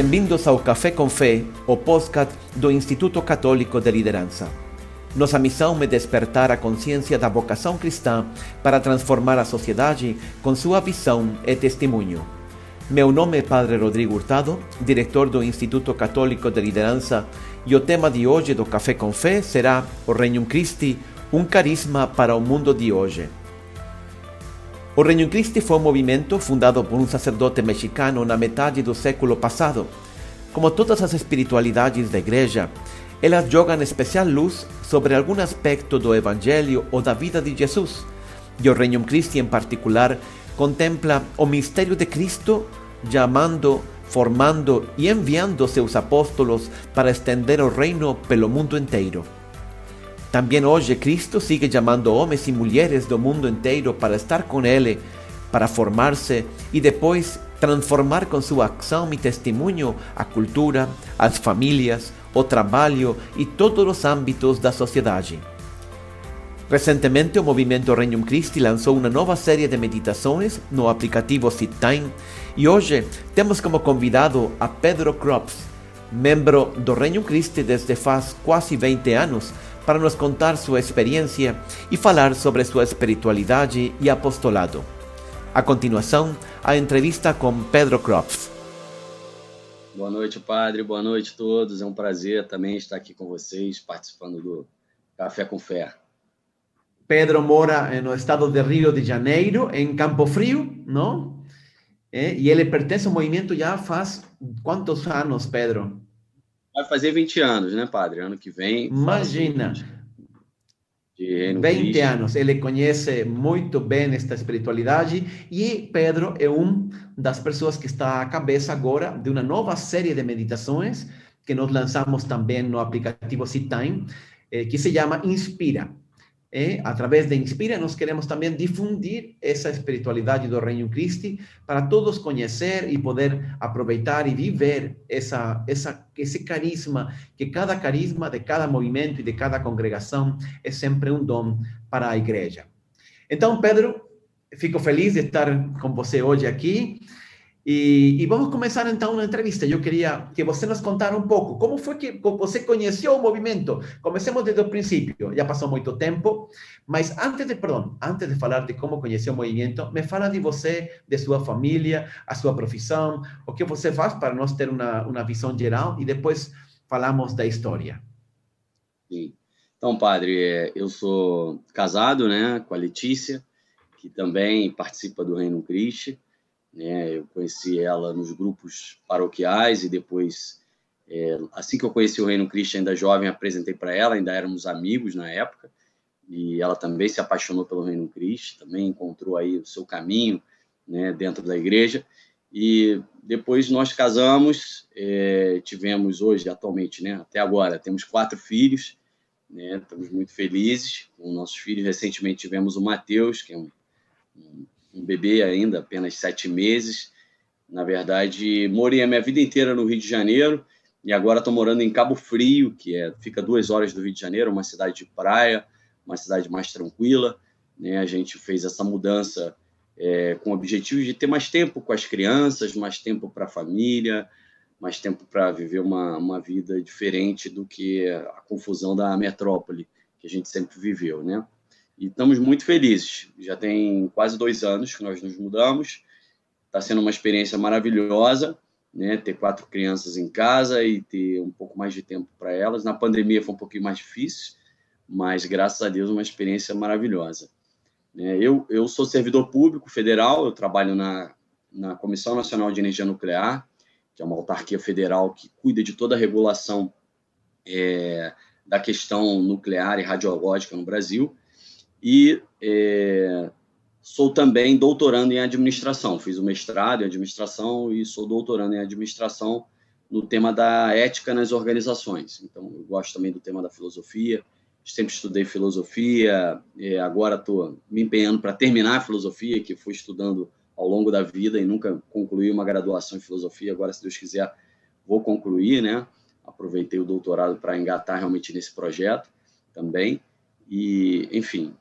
Bem-vindos ao Café com Fé, o podcast do Instituto Católico de Liderança. Nossa missão é despertar a consciência da vocação cristã para transformar a sociedade com sua visão e testemunho. Meu nome é Padre Rodrigo Hurtado, diretor do Instituto Católico de Liderança, e o tema de hoje do Café com Fé será o Regnum Christi, um carisma para o mundo de hoje. O Reino Christi foi um movimento fundado por um sacerdote mexicano na metade do século passado. Como todas as espiritualidades da Igreja, elas jogam especial luz sobre algum aspecto do Evangelho ou da vida de Jesus. E o Reino Christi, em particular, contempla o mistério de Cristo chamando, formando e enviando seus apóstolos para estender o reino pelo mundo inteiro. Também hoje Cristo sigue chamando homens e mulheres do mundo inteiro para estar com Ele, para formar-se e depois transformar com sua ação e testemunho a cultura, as famílias, o trabalho e todos os âmbitos da sociedade. Recentemente, o movimento Regnum Christi lançou uma nova série de meditações no aplicativo SitTime e hoje temos como convidado a Pedro Crops, membro do Regnum Christi desde faz quase 20 anos, para nos contar sua experiência e falar sobre sua espiritualidade e apostolado. A continuação, a entrevista com Pedro Crops. Boa noite, padre. Boa noite a todos. É um prazer também estar aqui com vocês, participando do Café com Fé. Pedro mora no estado de Rio de Janeiro, em Campo Frio, não? É, e ele pertence ao movimento já faz quantos anos, Pedro? Vai fazer 20 anos, né, padre? Ano que vem. Imagina. 20 Cristo. anos. Ele conhece muito bem esta espiritualidade e Pedro é um das pessoas que está à cabeça agora de uma nova série de meditações que nós lançamos também no aplicativo Time, eh, que se chama Inspira. É, através de Inspira, nós queremos também difundir essa espiritualidade do Reino Christi para todos conhecer e poder aproveitar e viver essa, essa, esse carisma, que cada carisma de cada movimento e de cada congregação é sempre um dom para a igreja. Então, Pedro, fico feliz de estar com você hoje aqui. E, e, vamos começar então uma entrevista. Eu queria que você nos contara um pouco como foi que você conheceu o movimento. Comecemos desde o princípio. Já passou muito tempo, mas antes de, perdão, antes de falar de como conheceu o movimento, me fala de você, de sua família, a sua profissão, o que você faz para nós ter uma, uma visão geral e depois falamos da história. Sim. Então, padre, é, eu sou casado, né, com a Letícia, que também participa do Reino Cristo. Né? Eu conheci ela nos grupos paroquiais e depois, é, assim que eu conheci o Reino Cristo ainda jovem, apresentei para ela, ainda éramos amigos na época, e ela também se apaixonou pelo Reino Cristo, também encontrou aí o seu caminho né, dentro da igreja. E depois nós casamos, é, tivemos hoje, atualmente, né, até agora, temos quatro filhos, né, estamos muito felizes com nossos filhos. Recentemente tivemos o Mateus, que é um, um um bebê ainda, apenas sete meses. Na verdade, morei a minha vida inteira no Rio de Janeiro e agora estou morando em Cabo Frio, que é, fica duas horas do Rio de Janeiro, uma cidade de praia, uma cidade mais tranquila. Né? A gente fez essa mudança é, com o objetivo de ter mais tempo com as crianças, mais tempo para a família, mais tempo para viver uma, uma vida diferente do que a confusão da metrópole que a gente sempre viveu, né? E estamos muito felizes. Já tem quase dois anos que nós nos mudamos. Está sendo uma experiência maravilhosa, né? Ter quatro crianças em casa e ter um pouco mais de tempo para elas. Na pandemia foi um pouquinho mais difícil, mas graças a Deus uma experiência maravilhosa. Né? Eu, eu sou servidor público federal, eu trabalho na, na Comissão Nacional de Energia Nuclear, que é uma autarquia federal que cuida de toda a regulação é, da questão nuclear e radiológica no Brasil e é, sou também doutorando em administração. Fiz o mestrado em administração e sou doutorando em administração no tema da ética nas organizações. Então, eu gosto também do tema da filosofia. Sempre estudei filosofia, é, agora estou me empenhando para terminar a filosofia, que fui estudando ao longo da vida e nunca concluí uma graduação em filosofia. Agora, se Deus quiser, vou concluir, né? Aproveitei o doutorado para engatar realmente nesse projeto também. E, enfim,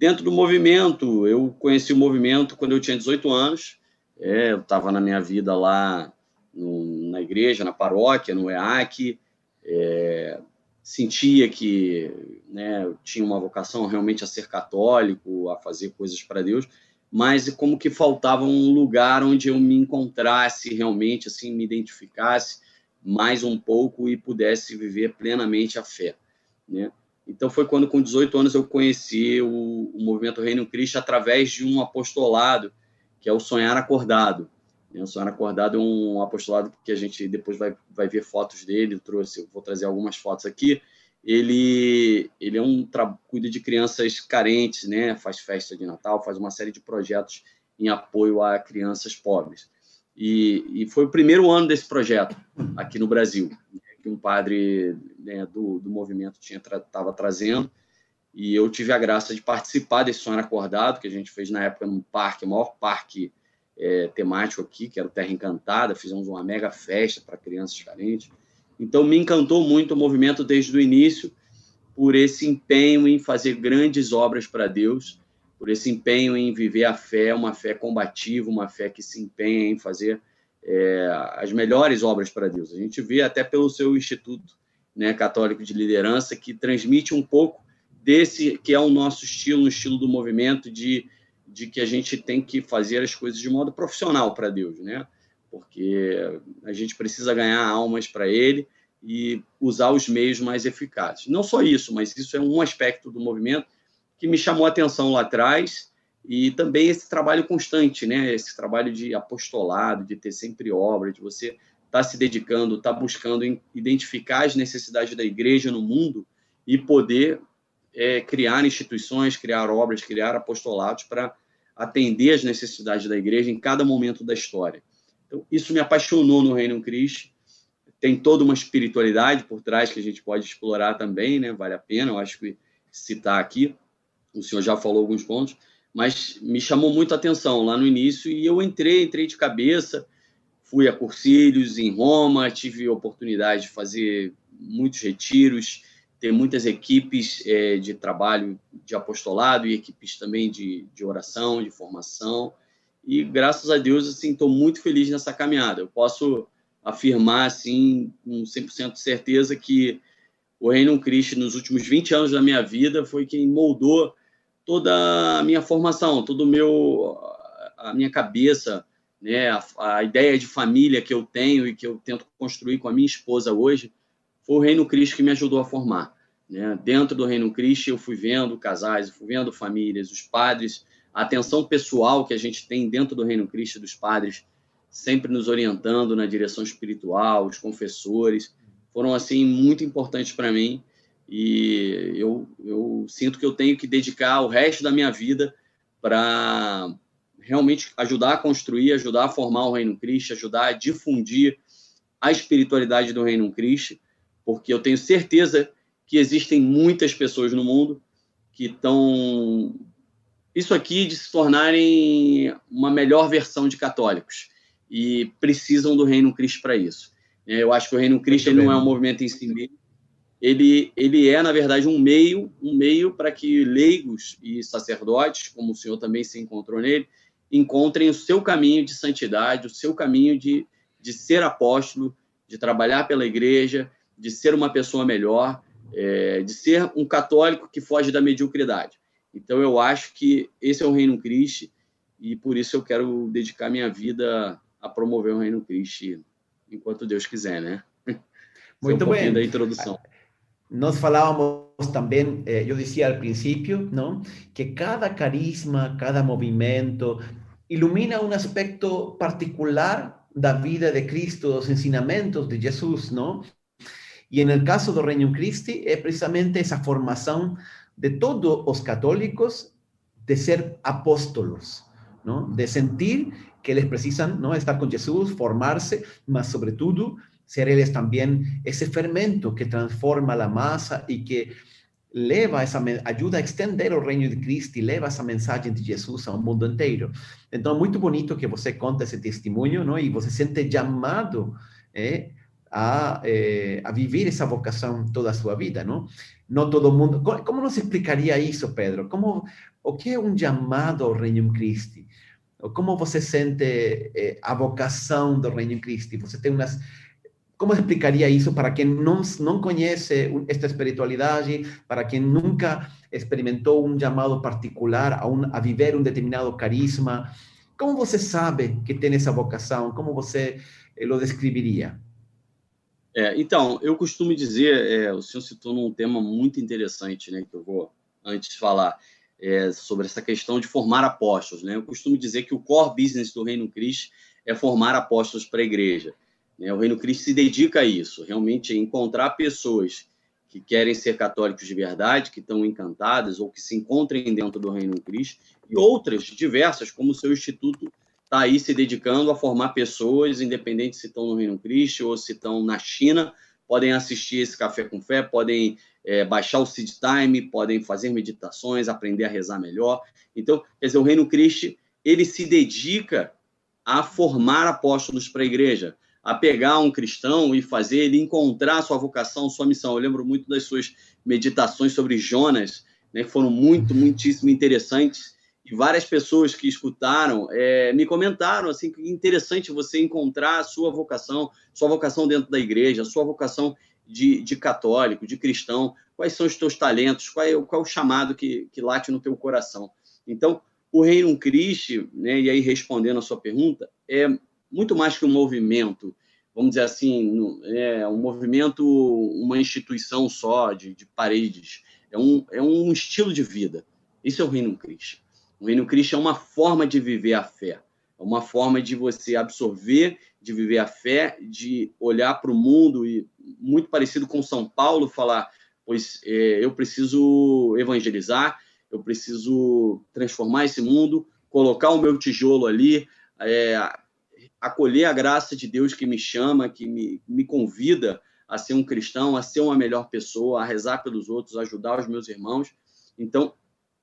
Dentro do movimento, eu conheci o movimento quando eu tinha 18 anos. É, eu estava na minha vida lá no, na igreja, na paróquia, no EAC, é, sentia que né, eu tinha uma vocação realmente a ser católico, a fazer coisas para Deus, mas como que faltava um lugar onde eu me encontrasse realmente, assim, me identificasse mais um pouco e pudesse viver plenamente a fé, né? Então foi quando com 18 anos eu conheci o, o movimento Reino Cristo através de um apostolado que é o Sonhar Acordado. O Sonhar Acordado é um apostolado que a gente depois vai, vai ver fotos dele, eu trouxe, eu vou trazer algumas fotos aqui. Ele, ele é um cuida de crianças carentes, né? Faz festa de Natal, faz uma série de projetos em apoio a crianças pobres. E, e foi o primeiro ano desse projeto aqui no Brasil, que um padre né, do, do movimento estava tra trazendo. E eu tive a graça de participar desse Sonhar Acordado, que a gente fez na época num parque, o maior parque é, temático aqui, que era o Terra Encantada. Fizemos uma mega festa para crianças carentes. Então, me encantou muito o movimento desde o início, por esse empenho em fazer grandes obras para Deus, por esse empenho em viver a fé, uma fé combativa, uma fé que se empenha em fazer é, as melhores obras para Deus. A gente vê até pelo seu Instituto né, Católico de Liderança, que transmite um pouco desse que é o nosso estilo, o estilo do movimento de, de que a gente tem que fazer as coisas de modo profissional para Deus, né? Porque a gente precisa ganhar almas para Ele e usar os meios mais eficazes. Não só isso, mas isso é um aspecto do movimento que me chamou a atenção lá atrás e também esse trabalho constante, né? Esse trabalho de apostolado, de ter sempre obra, de você estar tá se dedicando, estar tá buscando identificar as necessidades da igreja no mundo e poder é, criar instituições, criar obras, criar apostolados para atender as necessidades da igreja em cada momento da história. Então, isso me apaixonou no Reino Cristo. Tem toda uma espiritualidade por trás que a gente pode explorar também, né? Vale a pena, eu acho que citar aqui. O senhor já falou alguns pontos, mas me chamou muito a atenção lá no início e eu entrei, entrei de cabeça. Fui a Cursilhos em Roma, tive oportunidade de fazer muitos retiros, tem muitas equipes é, de trabalho de apostolado e equipes também de, de oração, de formação. E graças a Deus, assim, estou muito feliz nessa caminhada. Eu posso afirmar, assim, com 100% de certeza que o Reino Cristo, nos últimos 20 anos da minha vida, foi quem moldou toda a minha formação, todo meu a minha cabeça, né, a, a, ideia de família que eu tenho e que eu tento construir com a minha esposa hoje, foi o Reino Cristo que me ajudou a formar. Né? Dentro do Reino Cristo, eu fui vendo casais, fui vendo famílias, os padres, a atenção pessoal que a gente tem dentro do Reino Cristo dos padres, sempre nos orientando na direção espiritual, os confessores, foram assim muito importantes para mim e eu, eu sinto que eu tenho que dedicar o resto da minha vida para realmente ajudar a construir, ajudar a formar o Reino Cristo, ajudar a difundir a espiritualidade do Reino Cristo porque eu tenho certeza que existem muitas pessoas no mundo que estão isso aqui de se tornarem uma melhor versão de católicos e precisam do Reino Cristo para isso. É, eu acho que o Reino Cristo não é um movimento em si mesmo. Ele, ele é, na verdade, um meio, um meio para que leigos e sacerdotes, como o senhor também se encontrou nele, encontrem o seu caminho de santidade, o seu caminho de, de ser apóstolo, de trabalhar pela igreja, de ser uma pessoa melhor, é, de ser um católico que foge da mediocridade. Então, eu acho que esse é o Reino Cristo e por isso eu quero dedicar minha vida a promover o Reino Cristo enquanto Deus quiser, né? Muito um bem. da introdução. Nós falávamos também, eh, eu dizia ao princípio, não, que cada carisma, cada movimento ilumina um aspecto particular da vida de Cristo, dos ensinamentos de Jesus, não? Y en el caso del Reino Christi es precisamente esa formación de todos los católicos de ser apóstolos, ¿no? De sentir que les precisan, ¿no? Estar con Jesús, formarse, mas sobre todo ser ellos también ese fermento que transforma la masa y que leva essa ajuda a extender o reino de Cristo e leva essa mensagem de Jesus ao mundo inteiro. Então, muito bonito que você conta esse testemunho, não? E você sente chamado é, a, eh, a vivir esa vocación toda su vida, ¿no? No todo mundo. ¿Cómo, nos explicaría eso, Pedro? ¿Cómo, o qué es un llamado ao Reino Christi? Como você sente eh, a vocação do Reino Cristo? Você tem umas como explicaria isso para quem não, conhece esta espiritualidade, para quem nunca experimentou um chamado particular a, a viver um determinado carisma? Como você sabe que tem essa vocação? Como você eh, o descreveria? É, então, eu costumo dizer, é, o senhor citou num tema muito interessante, né, que eu vou antes falar, é, sobre essa questão de formar apóstolos. Né? Eu costumo dizer que o core business do Reino Cristo é formar apóstolos para a igreja. Né? O Reino Cristo se dedica a isso, realmente a encontrar pessoas que querem ser católicos de verdade, que estão encantadas ou que se encontrem dentro do Reino Cristo, e outras diversas, como o seu instituto está aí se dedicando a formar pessoas, independente se estão no Reino Cristo ou se estão na China, podem assistir esse Café com Fé, podem é, baixar o Seed Time, podem fazer meditações, aprender a rezar melhor. Então, quer dizer, o Reino Cristo, ele se dedica a formar apóstolos para a igreja a pegar um cristão e fazer ele encontrar sua vocação, sua missão. Eu lembro muito das suas meditações sobre Jonas, né, que foram muito, muitíssimo interessantes. E várias pessoas que escutaram é, me comentaram assim que interessante você encontrar sua vocação, sua vocação dentro da igreja, sua vocação de, de católico, de cristão. Quais são os teus talentos? Qual é, qual é o chamado que, que late no teu coração? Então, o Reino Cristo, né, e aí respondendo a sua pergunta, é muito mais que um movimento, vamos dizer assim, é um movimento, uma instituição só de, de paredes, é um, é um estilo de vida. Isso é o Reino Cristo. O Reino Cristo é uma forma de viver a fé, é uma forma de você absorver, de viver a fé, de olhar para o mundo e muito parecido com São Paulo, falar, pois é, eu preciso evangelizar, eu preciso transformar esse mundo, colocar o meu tijolo ali, é, acolher a graça de Deus que me chama, que me, me convida a ser um cristão, a ser uma melhor pessoa, a rezar pelos outros, ajudar os meus irmãos. Então,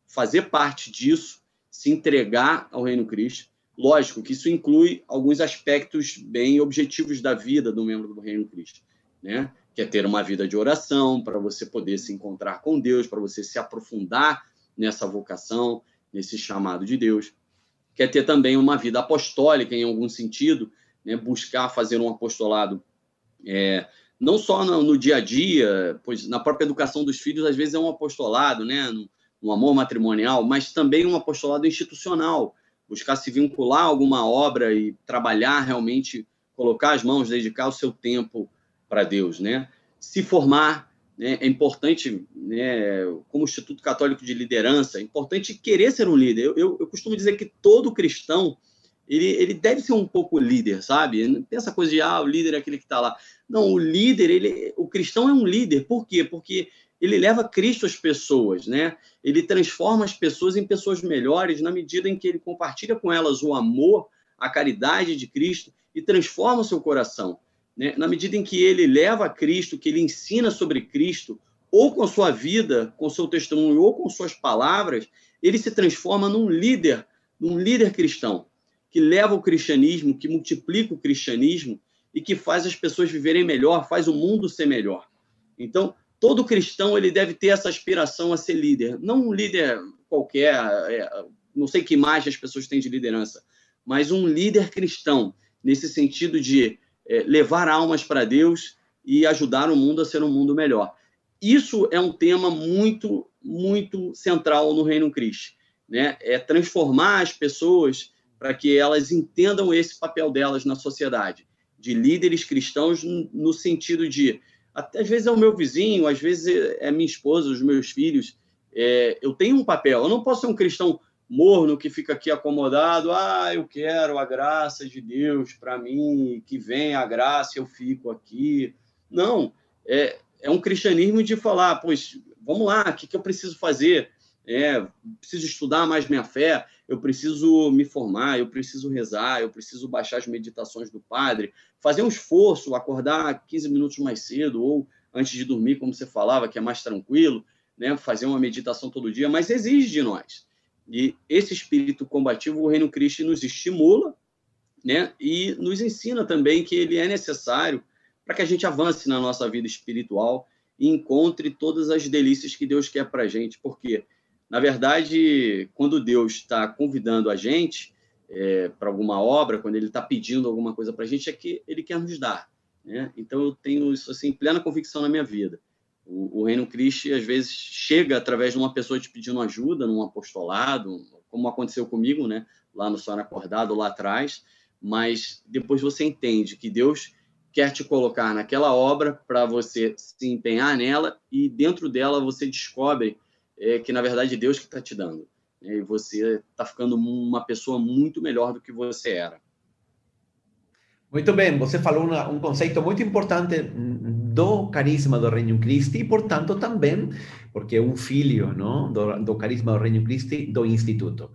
fazer parte disso, se entregar ao Reino Cristo, lógico que isso inclui alguns aspectos bem objetivos da vida do membro do Reino Cristo, né? Que é ter uma vida de oração, para você poder se encontrar com Deus, para você se aprofundar nessa vocação, nesse chamado de Deus quer ter também uma vida apostólica em algum sentido, né? buscar fazer um apostolado é, não só no, no, dia a dia, pois na própria educação dos filhos às vezes é um apostolado, né? no, no amor matrimonial, mas também um apostolado institucional, buscar se vincular a alguma obra e trabalhar realmente, colocar as mãos, dedicar o seu tempo para Deus, né? Se formar né? É importante, né, como Instituto Católico de Liderança, é importante querer ser um líder. Eu, eu, eu, costumo dizer que todo cristão ele, ele deve ser um pouco líder, sabe? Não tem essa coisa de, ah, o líder é aquele que está lá. Não, o líder, ele, o cristão é um líder. Por quê? Porque ele leva Cristo às pessoas, né? Ele transforma as pessoas em pessoas melhores na medida em que ele compartilha com elas o amor, a caridade de Cristo e transforma o seu coração né, na medida em que ele leva a Cristo, que ele ensina sobre Cristo, ou com a sua vida, com seu testemunho, ou com suas palavras, ele se transforma num líder, num líder cristão, que leva o cristianismo, que multiplica o cristianismo e que faz as pessoas viverem melhor, faz o mundo ser melhor. Então, todo cristão ele deve ter essa aspiração a ser líder, não um líder qualquer, é, não sei que imagem as pessoas têm de liderança, mas um líder cristão, nesse sentido de é, levar almas para Deus e ajudar o mundo a ser um mundo melhor. Isso é um tema muito, muito central no Reino Cristo. Né? É transformar as pessoas para que elas entendam esse papel delas na sociedade, de líderes cristãos no sentido de, até, às vezes é o meu vizinho, às vezes é minha esposa, os meus filhos. É, eu tenho um papel. Eu não posso ser um cristão morno que fica aqui acomodado, ah, eu quero a graça de Deus para mim, que vem a graça, eu fico aqui. Não, é, é um cristianismo de falar, pois, vamos lá, o que, que eu preciso fazer? É, preciso estudar mais minha fé, eu preciso me formar, eu preciso rezar, eu preciso baixar as meditações do padre, fazer um esforço, acordar 15 minutos mais cedo ou antes de dormir, como você falava, que é mais tranquilo, né? fazer uma meditação todo dia, mas exige de nós. E esse espírito combativo, o Reino Cristo nos estimula né? e nos ensina também que ele é necessário para que a gente avance na nossa vida espiritual e encontre todas as delícias que Deus quer para a gente. Porque, na verdade, quando Deus está convidando a gente, é, para alguma obra, quando ele está pedindo alguma coisa para a gente, é que ele quer nos dar. Né? Então eu tenho isso assim plena convicção na minha vida. O, o Reino Cristo às vezes chega através de uma pessoa te pedindo ajuda, num apostolado, como aconteceu comigo, né? Lá no Sonho Acordado, lá atrás. Mas depois você entende que Deus quer te colocar naquela obra para você se empenhar nela e dentro dela você descobre é, que na verdade é Deus que está te dando né? e você está ficando uma pessoa muito melhor do que você era. Muito bem, você falou uma, um conceito muito importante do carisma do Reino Christi e, portanto, também, porque é um filho não, do, do carisma do Reino Christi, do Instituto.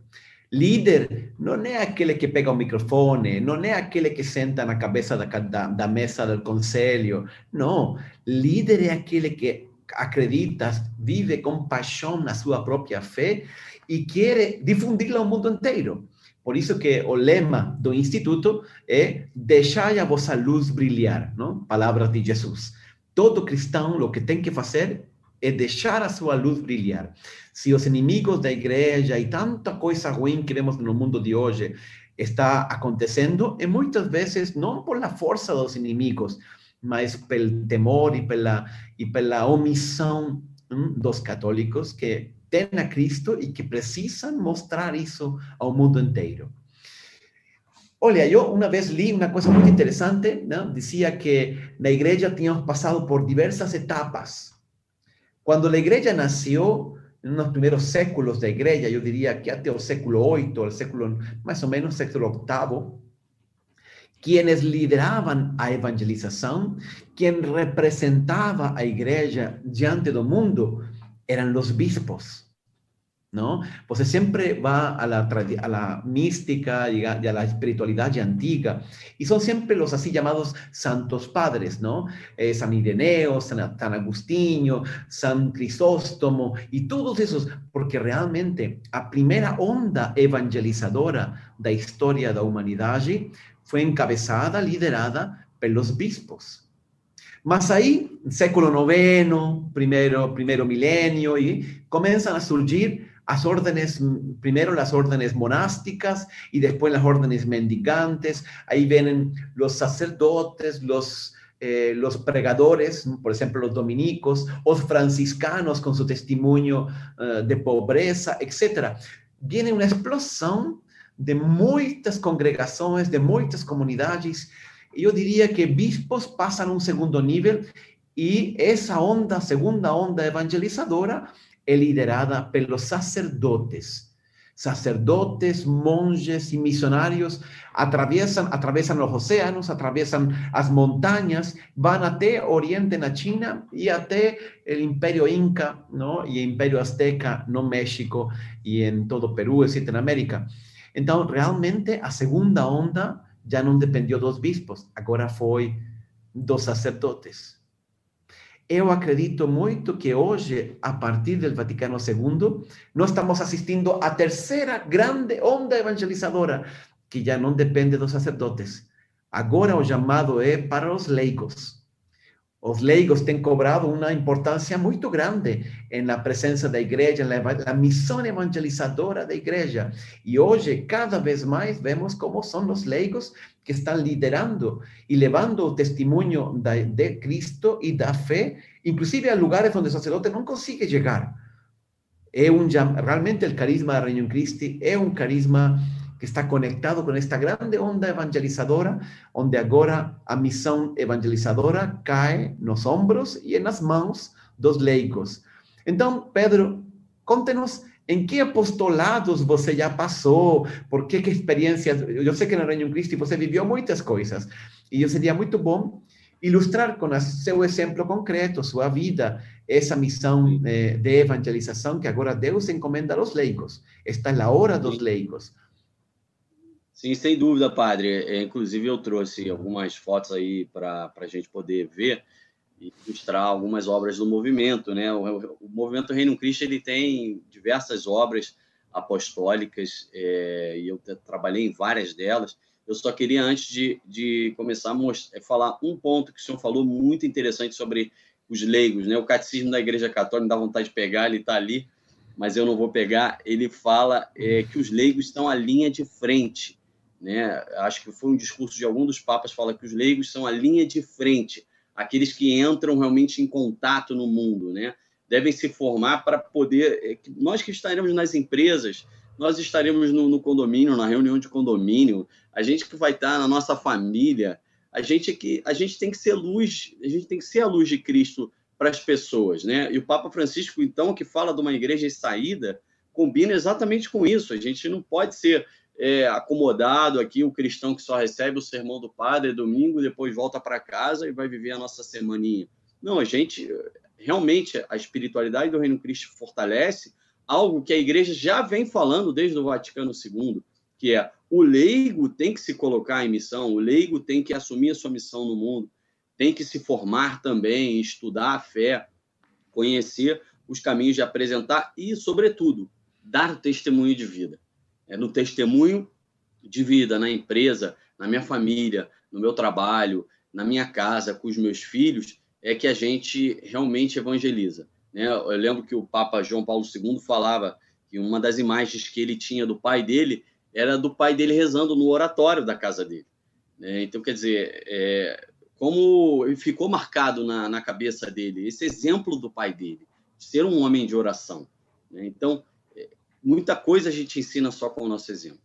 Líder não é aquele que pega o microfone, não é aquele que senta na cabeça da, da, da mesa do conselho. Não. Líder é aquele que acredita, vive com paixão na sua própria fé e quer difundi-la ao mundo inteiro. Por isso que o lema do Instituto é deixai a vossa luz brilhar, não? Palavras de Jesus. Todo cristão, o que tem que fazer é deixar a sua luz brilhar. Se os inimigos da igreja e tanta coisa ruim que vemos no mundo de hoje está acontecendo, e muitas vezes não por a força dos inimigos, mas pelo temor e pela, e pela omissão hum, dos católicos que têm a Cristo e que precisam mostrar isso ao mundo inteiro. Olha, eu uma vez li uma coisa muito interessante, né? dizia que na igreja tínhamos passado por diversas etapas quando a igreja nasceu, nos primeiros séculos da igreja, eu diria que até o século 8, o século mais ou menos século oitavo, quienes lideravam a evangelização, quem representava a igreja diante do mundo, eram os bispos. ¿No? Você sempre va a la, a la mística y a, y la espiritualidad antigua, y son siempre los así llamados santos padres, ¿no? Eh, San Ireneo, San, San Agustinho, San Crisóstomo, y todos esos, porque realmente a primera onda evangelizadora da historia da humanidade fue encabezada, liderada por los bispos. Mas aí, século noveno, primeiro, primeiro milênio, e começam a surgir las órdenes, primero las órdenes monásticas y después las órdenes mendicantes. Ahí vienen los sacerdotes, los, eh, los pregadores, por ejemplo, los dominicos, los franciscanos con su testimonio uh, de pobreza, etc. Viene una explosión de muchas congregaciones, de muchas comunidades. Yo diría que bispos pasan a un segundo nivel y esa onda, segunda onda evangelizadora, é liderada pelos sacerdotes. Sacerdotes, monjes e missionários atravessam, atravessam os oceanos, atravessam as montanhas, vão até Oriente na China e até o Império Inca não? e o Império Azteca no México e em todo o Peru, etc., na América. Então, realmente, a segunda onda já não dependeu dos bispos, agora foi dos sacerdotes. Eu acredito muito que hoje, a partir do Vaticano II, nós estamos assistindo à terceira grande onda evangelizadora, que já não depende dos sacerdotes. Agora o chamado é para os leigos. Os leigos têm cobrado uma importância muito grande na presença da igreja, na missão evangelizadora da igreja. E hoje, cada vez mais, vemos como são os leigos que estão liderando e levando o testemunho de Cristo e da fé, inclusive a lugares onde o sacerdote não consegue chegar. É um, realmente o carisma da Reino Christi é um carisma que está conectado com esta grande onda evangelizadora, onde agora a missão evangelizadora cai nos ombros e nas mãos dos leigos. Então, Pedro, conte-nos em que apostolados você já passou? Por que, que experiências? Eu sei que no Reino Cristo você viveu muitas coisas. E seria muito bom ilustrar com seu exemplo concreto, sua vida, essa missão eh, de evangelização que agora Deus encomenda aos leigos. Esta é a hora dos leigos. Sim, sem dúvida, padre. É, inclusive, eu trouxe algumas fotos aí para a gente poder ver e ilustrar algumas obras do movimento, né? O, o movimento Reino Cristo ele tem diversas obras apostólicas é, e eu trabalhei em várias delas. Eu só queria antes de, de começar mostrar, é, falar um ponto que o senhor falou muito interessante sobre os leigos, né? O catecismo da Igreja Católica me dá vontade de pegar, ele está ali, mas eu não vou pegar. Ele fala é, que os leigos estão à linha de frente né? Acho que foi um discurso de algum dos papas fala que os leigos são a linha de frente, aqueles que entram realmente em contato no mundo, né? Devem se formar para poder é, nós que estaremos nas empresas, nós estaremos no, no condomínio, na reunião de condomínio, a gente que vai estar na nossa família, a gente que a gente tem que ser luz, a gente tem que ser a luz de Cristo para as pessoas, né? E o Papa Francisco, então, que fala de uma igreja em saída, combina exatamente com isso. A gente não pode ser é, acomodado aqui, o cristão que só recebe o sermão do padre domingo, depois volta para casa e vai viver a nossa semaninha. Não, a gente realmente a espiritualidade do Reino Cristo fortalece algo que a igreja já vem falando desde o Vaticano II, que é o leigo tem que se colocar em missão, o leigo tem que assumir a sua missão no mundo, tem que se formar também, estudar a fé, conhecer os caminhos de apresentar e, sobretudo, dar testemunho de vida. É no testemunho de vida na empresa, na minha família, no meu trabalho, na minha casa, com os meus filhos, é que a gente realmente evangeliza. Né? Eu lembro que o Papa João Paulo II falava que uma das imagens que ele tinha do pai dele era do pai dele rezando no oratório da casa dele. Né? Então, quer dizer, é, como ficou marcado na, na cabeça dele esse exemplo do pai dele, de ser um homem de oração. Né? Então, muita coisa a gente ensina só com o nosso exemplo.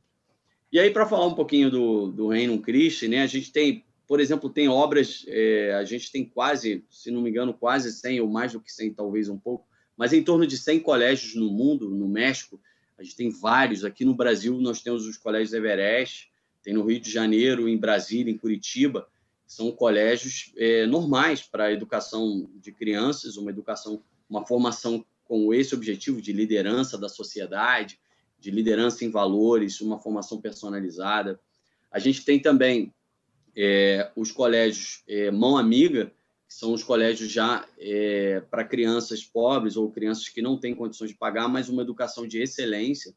E aí, para falar um pouquinho do, do Reino Cristo, né, a gente tem por exemplo, tem obras, é, a gente tem quase, se não me engano, quase 100 ou mais do que 100, talvez um pouco, mas em torno de 100 colégios no mundo, no México, a gente tem vários. Aqui no Brasil, nós temos os colégios Everest, tem no Rio de Janeiro, em Brasília, em Curitiba, são colégios é, normais para a educação de crianças, uma educação, uma formação com esse objetivo de liderança da sociedade, de liderança em valores, uma formação personalizada. A gente tem também é, os colégios é, Mão Amiga, que são os colégios já é, para crianças pobres ou crianças que não têm condições de pagar, mas uma educação de excelência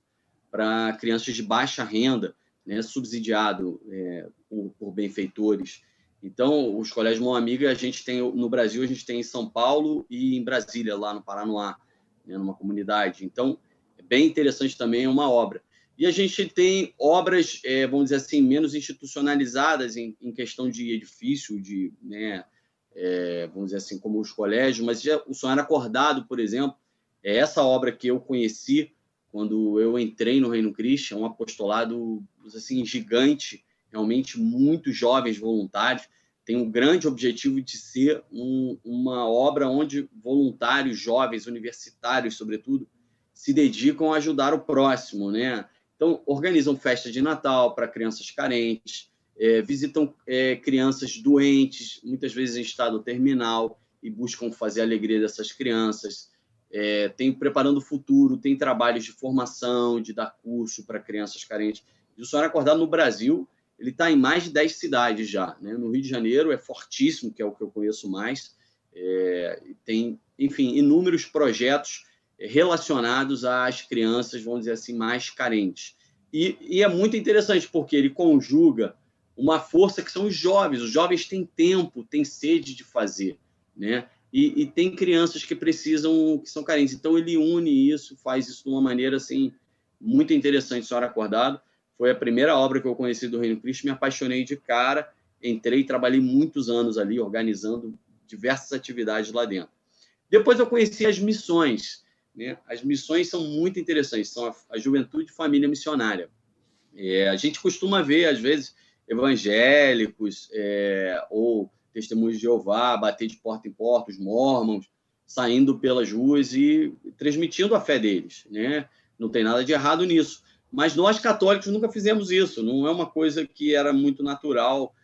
para crianças de baixa renda, né, subsidiado é, por, por, benfeitores. Então, os colégios Mão Amiga, a gente tem no Brasil, a gente tem em São Paulo e em Brasília, lá no Paranoá, né, numa comunidade. Então, é bem interessante também, é uma obra. E a gente tem obras, é, vamos dizer assim, menos institucionalizadas em, em questão de edifício, de, né, é, vamos dizer assim, como os colégios, mas já, o Sonhar Acordado, por exemplo, é essa obra que eu conheci quando eu entrei no Reino Cristo, é um apostolado assim, gigante, realmente muitos jovens voluntários, tem um grande objetivo de ser um, uma obra onde voluntários, jovens, universitários, sobretudo, se dedicam a ajudar o próximo, né? Então, organizam festa de Natal para crianças carentes, é, visitam é, crianças doentes, muitas vezes em estado terminal, e buscam fazer a alegria dessas crianças. É, tem preparando o futuro, tem trabalhos de formação, de dar curso para crianças carentes. O Sonhar Acordado no Brasil, ele está em mais de 10 cidades já. Né? No Rio de Janeiro é fortíssimo, que é o que eu conheço mais. É, tem, enfim, inúmeros projetos relacionados às crianças, vamos dizer assim, mais carentes. E, e, é muito interessante porque ele conjuga uma força que são os jovens. Os jovens têm tempo, têm sede de fazer, né? E, e tem crianças que precisam, que são carentes. Então ele une isso, faz isso de uma maneira assim muito interessante. Senhora Acordado foi a primeira obra que eu conheci do Reino Cristo, me apaixonei de cara, entrei, trabalhei muitos anos ali organizando diversas atividades lá dentro. Depois eu conheci as missões. Né? As missões são muito interessantes, são a, a juventude família missionária. É, a gente costuma ver, às vezes, evangélicos é, ou testemunhos de Jeová bater de porta em porta, os mormons, saindo pelas ruas e transmitindo a fé deles. Né? Não tem nada de errado nisso. Mas nós, católicos, nunca fizemos isso. Não é uma coisa que era muito natural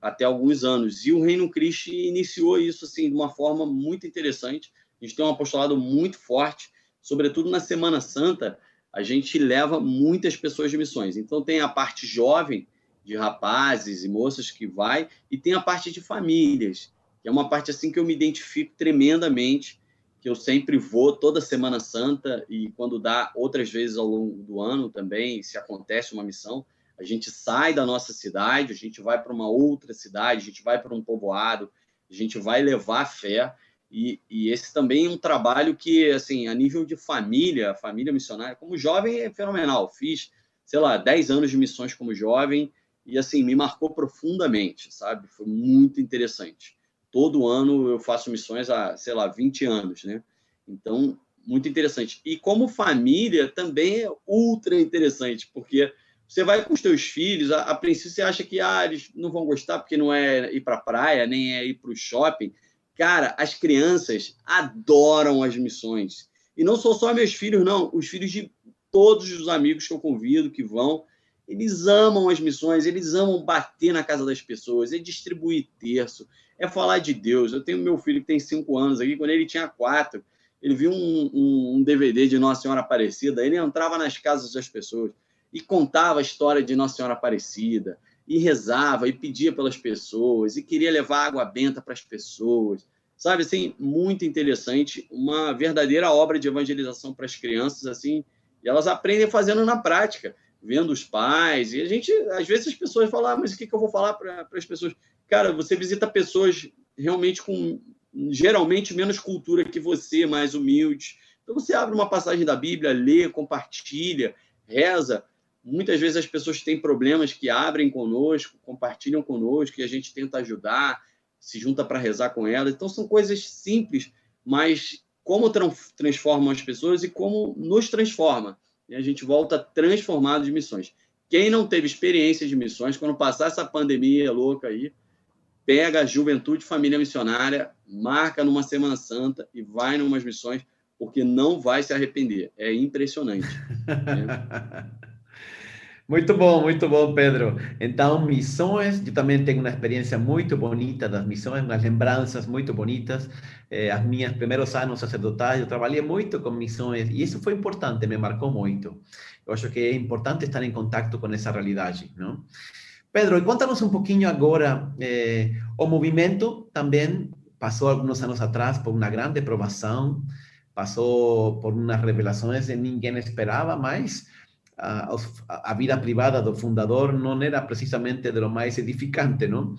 até alguns anos. E o Reino Cristo iniciou isso assim, de uma forma muito interessante a gente tem um apostolado muito forte, sobretudo na Semana Santa, a gente leva muitas pessoas de missões. Então tem a parte jovem, de rapazes e moças que vai, e tem a parte de famílias, que é uma parte assim que eu me identifico tremendamente, que eu sempre vou toda Semana Santa e quando dá outras vezes ao longo do ano também, se acontece uma missão, a gente sai da nossa cidade, a gente vai para uma outra cidade, a gente vai para um povoado, a gente vai levar a fé e, e, esse também é um trabalho que, assim, a nível de família, família missionária, como jovem é fenomenal. Fiz sei lá, 10 anos de missões como jovem e, assim, me marcou profundamente, sabe? Foi muito interessante. Todo ano eu faço missões há, sei lá, 20 anos, né? Então, muito interessante. E como família também é ultra interessante, porque você vai com os teus filhos, a, a princípio você acha que ah, eles não vão gostar porque não é ir para a praia, nem é ir para o shopping. Cara, as crianças adoram as missões. E não são só meus filhos, não. Os filhos de todos os amigos que eu convido, que vão, eles amam as missões, eles amam bater na casa das pessoas, é distribuir terço, é falar de Deus. Eu tenho meu filho que tem cinco anos aqui, quando ele tinha quatro, ele viu um, um, um DVD de Nossa Senhora Aparecida, ele entrava nas casas das pessoas e contava a história de Nossa Senhora Aparecida, e rezava, e pedia pelas pessoas, e queria levar água benta para as pessoas. Sabe, assim, muito interessante, uma verdadeira obra de evangelização para as crianças, assim, e elas aprendem fazendo na prática, vendo os pais, e a gente, às vezes as pessoas falam, ah, mas o que, que eu vou falar para as pessoas? Cara, você visita pessoas realmente com geralmente menos cultura que você, mais humildes. Então você abre uma passagem da Bíblia, lê, compartilha, reza. Muitas vezes as pessoas têm problemas que abrem conosco, compartilham conosco, e a gente tenta ajudar, se junta para rezar com elas. Então são coisas simples, mas como transformam as pessoas e como nos transforma. E a gente volta transformado de missões. Quem não teve experiência de missões, quando passar essa pandemia louca aí, pega a juventude família missionária, marca numa Semana Santa e vai numas missões, porque não vai se arrepender. É impressionante. né? Muito bom, muito bom, Pedro. Então, missões, eu também tenho uma experiência muito bonita das missões, umas lembranças muito bonitas. Eh, as minhas primeiros anos sacerdotais, eu trabalhei muito com missões e isso foi importante, me marcou muito. Eu acho que é importante estar em contato com essa realidade, não? Pedro, conta-nos um pouquinho agora, eh, o movimento também passou alguns anos atrás por uma grande provação, passou por umas revelações que ninguém esperava, mas a, a, vida privada do fundador não era precisamente de lo mais edificante, não?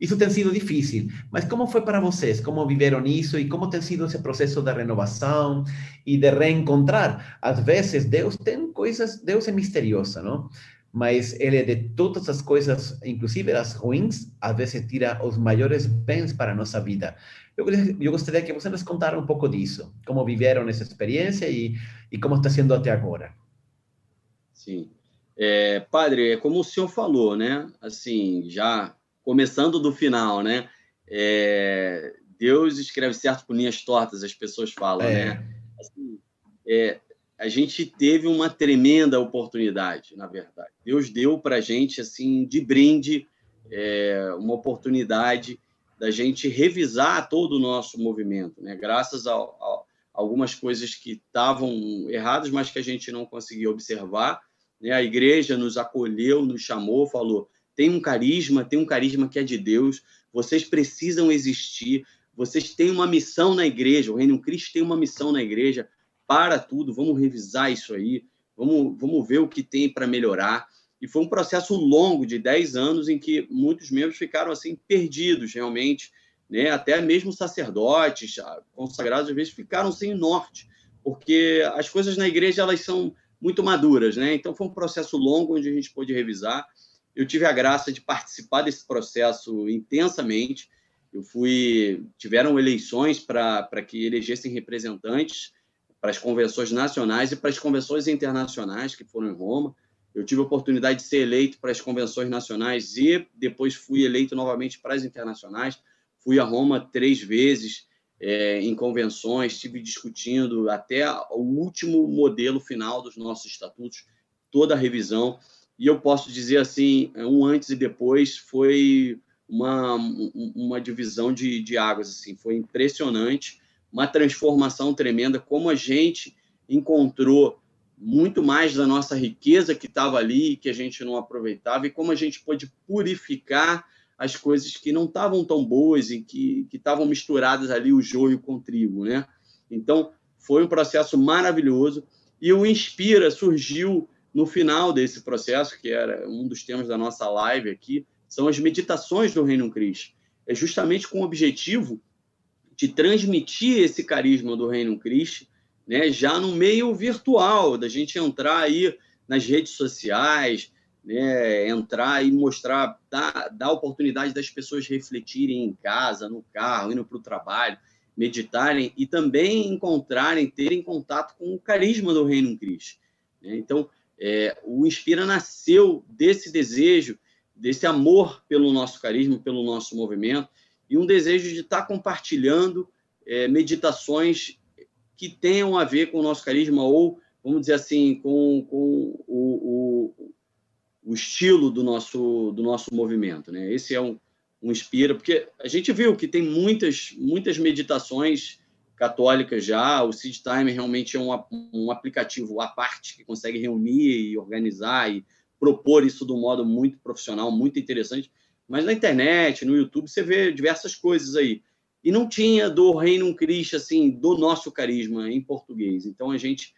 Isso tem sido difícil, mas como foi para vocês? Como viveram isso e como tem sido esse processo de renovação e de reencontrar? Às vezes Deus tem coisas, Deus é misterioso, não? Mas ele de todas as coisas, inclusive as ruins, às vezes tira os maiores bens para a nossa vida. Eu, eu gostaria que você nos contasse um pouco disso, como viveram essa experiência e, e como está sendo até agora. Sim. É, padre, é como o senhor falou, né? Assim, já começando do final, né? É, Deus escreve certo por linhas tortas, as pessoas falam, é. né? Assim, é, a gente teve uma tremenda oportunidade, na verdade. Deus deu para a gente, assim, de brinde, é, uma oportunidade da gente revisar todo o nosso movimento, né? Graças a, a algumas coisas que estavam erradas, mas que a gente não conseguia observar né? A igreja nos acolheu, nos chamou, falou: tem um carisma, tem um carisma que é de Deus, vocês precisam existir, vocês têm uma missão na igreja, o Reino Cristo tem uma missão na igreja, para tudo, vamos revisar isso aí, vamos, vamos ver o que tem para melhorar. E foi um processo longo, de 10 anos, em que muitos membros ficaram assim perdidos, realmente, né? até mesmo sacerdotes consagrados, às vezes, ficaram sem norte, porque as coisas na igreja elas são muito maduras, né? Então foi um processo longo onde a gente pôde revisar. Eu tive a graça de participar desse processo intensamente. Eu fui, tiveram eleições para que elegessem representantes para as convenções nacionais e para as convenções internacionais que foram em Roma. Eu tive a oportunidade de ser eleito para as convenções nacionais e depois fui eleito novamente para as internacionais. Fui a Roma três vezes é, em convenções, estive discutindo até o último modelo final dos nossos estatutos, toda a revisão. E eu posso dizer assim, um antes e depois foi uma, uma divisão de, de águas, assim, foi impressionante, uma transformação tremenda, como a gente encontrou muito mais da nossa riqueza que estava ali, que a gente não aproveitava, e como a gente pôde purificar as coisas que não estavam tão boas e que estavam misturadas ali o joio com o trigo, né? Então, foi um processo maravilhoso e o Inspira surgiu no final desse processo, que era um dos temas da nossa live aqui, são as meditações do Reino Cristo. É justamente com o objetivo de transmitir esse carisma do Reino Cristo, né, já no meio virtual, da gente entrar aí nas redes sociais, né, entrar e mostrar, dar, dar a oportunidade das pessoas refletirem em casa, no carro, indo para o trabalho, meditarem e também encontrarem, terem contato com o carisma do Reino Cristo. Né? Então, é, o Inspira nasceu desse desejo, desse amor pelo nosso carisma, pelo nosso movimento, e um desejo de estar compartilhando é, meditações que tenham a ver com o nosso carisma ou, vamos dizer assim, com, com o, o, o estilo do nosso, do nosso movimento. Né? Esse é um, um inspira, porque a gente viu que tem muitas, muitas meditações católicas já, o Seed Time realmente é um, um aplicativo à parte que consegue reunir e organizar e propor isso de um modo muito profissional, muito interessante, mas na internet, no YouTube, você vê diversas coisas aí. E não tinha do Reino Cristo, assim, do nosso carisma em português. Então a gente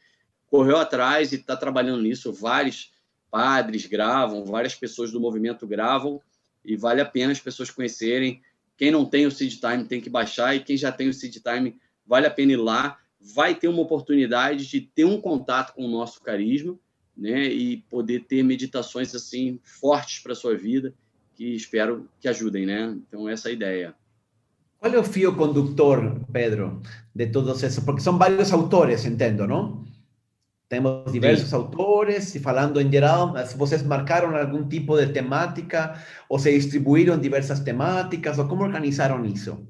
correu atrás e está trabalhando nisso. Vários padres gravam, várias pessoas do movimento gravam, e vale a pena as pessoas conhecerem. Quem não tem o Seed Time tem que baixar, e quem já tem o Seed Time vale a pena ir lá. Vai ter uma oportunidade de ter um contato com o nosso carisma, né? E poder ter meditações assim fortes para sua vida, que espero que ajudem, né? Então essa é a ideia. Qual é o fio conductor, Pedro, de todos esses? Porque são vários autores, entendo, não? Temos diversos Sim. autores, e falando em geral, vocês marcaram algum tipo de temática, ou se distribuíram diversas temáticas, ou como organizaram isso?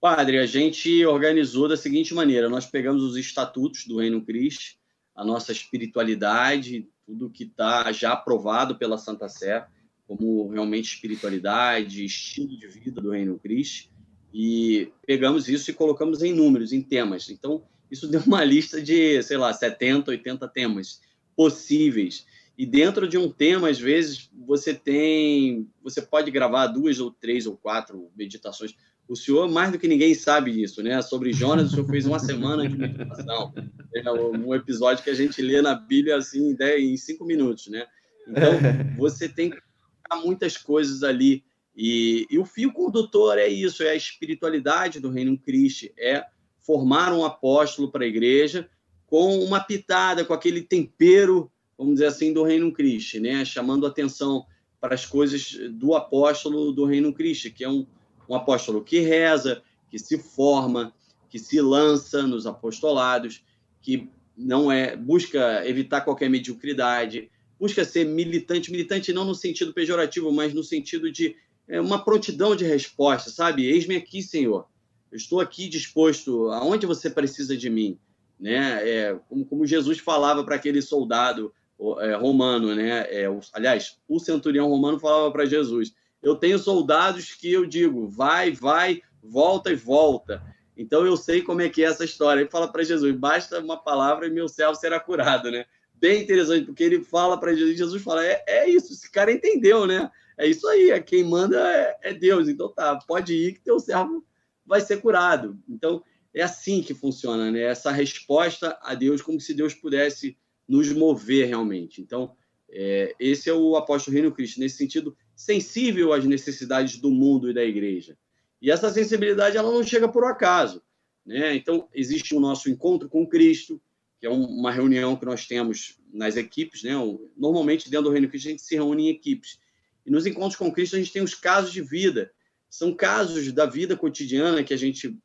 Padre, a gente organizou da seguinte maneira: nós pegamos os estatutos do Reino Cristo, a nossa espiritualidade, tudo que está já aprovado pela Santa Sé, como realmente espiritualidade, estilo de vida do Reino Cristo, e pegamos isso e colocamos em números, em temas. Então, isso deu uma lista de, sei lá, 70, 80 temas possíveis. E dentro de um tema, às vezes, você tem. Você pode gravar duas ou três ou quatro meditações. O senhor, mais do que ninguém, sabe disso, né? Sobre Jonas, o senhor fez uma semana de meditação. É um episódio que a gente lê na Bíblia assim, em cinco minutos, né? Então, você tem que muitas coisas ali. E, e o fio condutor é isso: é a espiritualidade do Reino Cristo, é formar um apóstolo para a igreja com uma pitada, com aquele tempero, vamos dizer assim, do Reino Cristo, né? chamando atenção para as coisas do apóstolo do Reino Cristo, que é um, um apóstolo que reza, que se forma, que se lança nos apostolados, que não é busca evitar qualquer mediocridade, busca ser militante, militante não no sentido pejorativo, mas no sentido de é, uma prontidão de resposta, sabe? Eis-me aqui, Senhor. Eu estou aqui disposto, aonde você precisa de mim, né? É, como, como Jesus falava para aquele soldado é, romano, né? É, o, aliás, o centurião romano falava para Jesus: Eu tenho soldados que eu digo, vai, vai, volta e volta. Então eu sei como é que é essa história. Ele fala para Jesus: basta uma palavra e meu servo será curado, né? Bem interessante, porque ele fala para Jesus, Jesus fala: é, é isso, esse cara entendeu, né? É isso aí, é quem manda é, é Deus. Então tá, pode ir que teu servo vai ser curado. Então, é assim que funciona, né? Essa resposta a Deus, como se Deus pudesse nos mover realmente. Então, é, esse é o apóstolo Reino Cristo, nesse sentido, sensível às necessidades do mundo e da igreja. E essa sensibilidade, ela não chega por acaso, né? Então, existe o nosso encontro com Cristo, é uma reunião que nós temos nas equipes, né? Normalmente, dentro do Reino Cristo, a gente se reúne em equipes. E nos encontros com Cristo, a gente tem os casos de vida são casos da vida cotidiana que a gente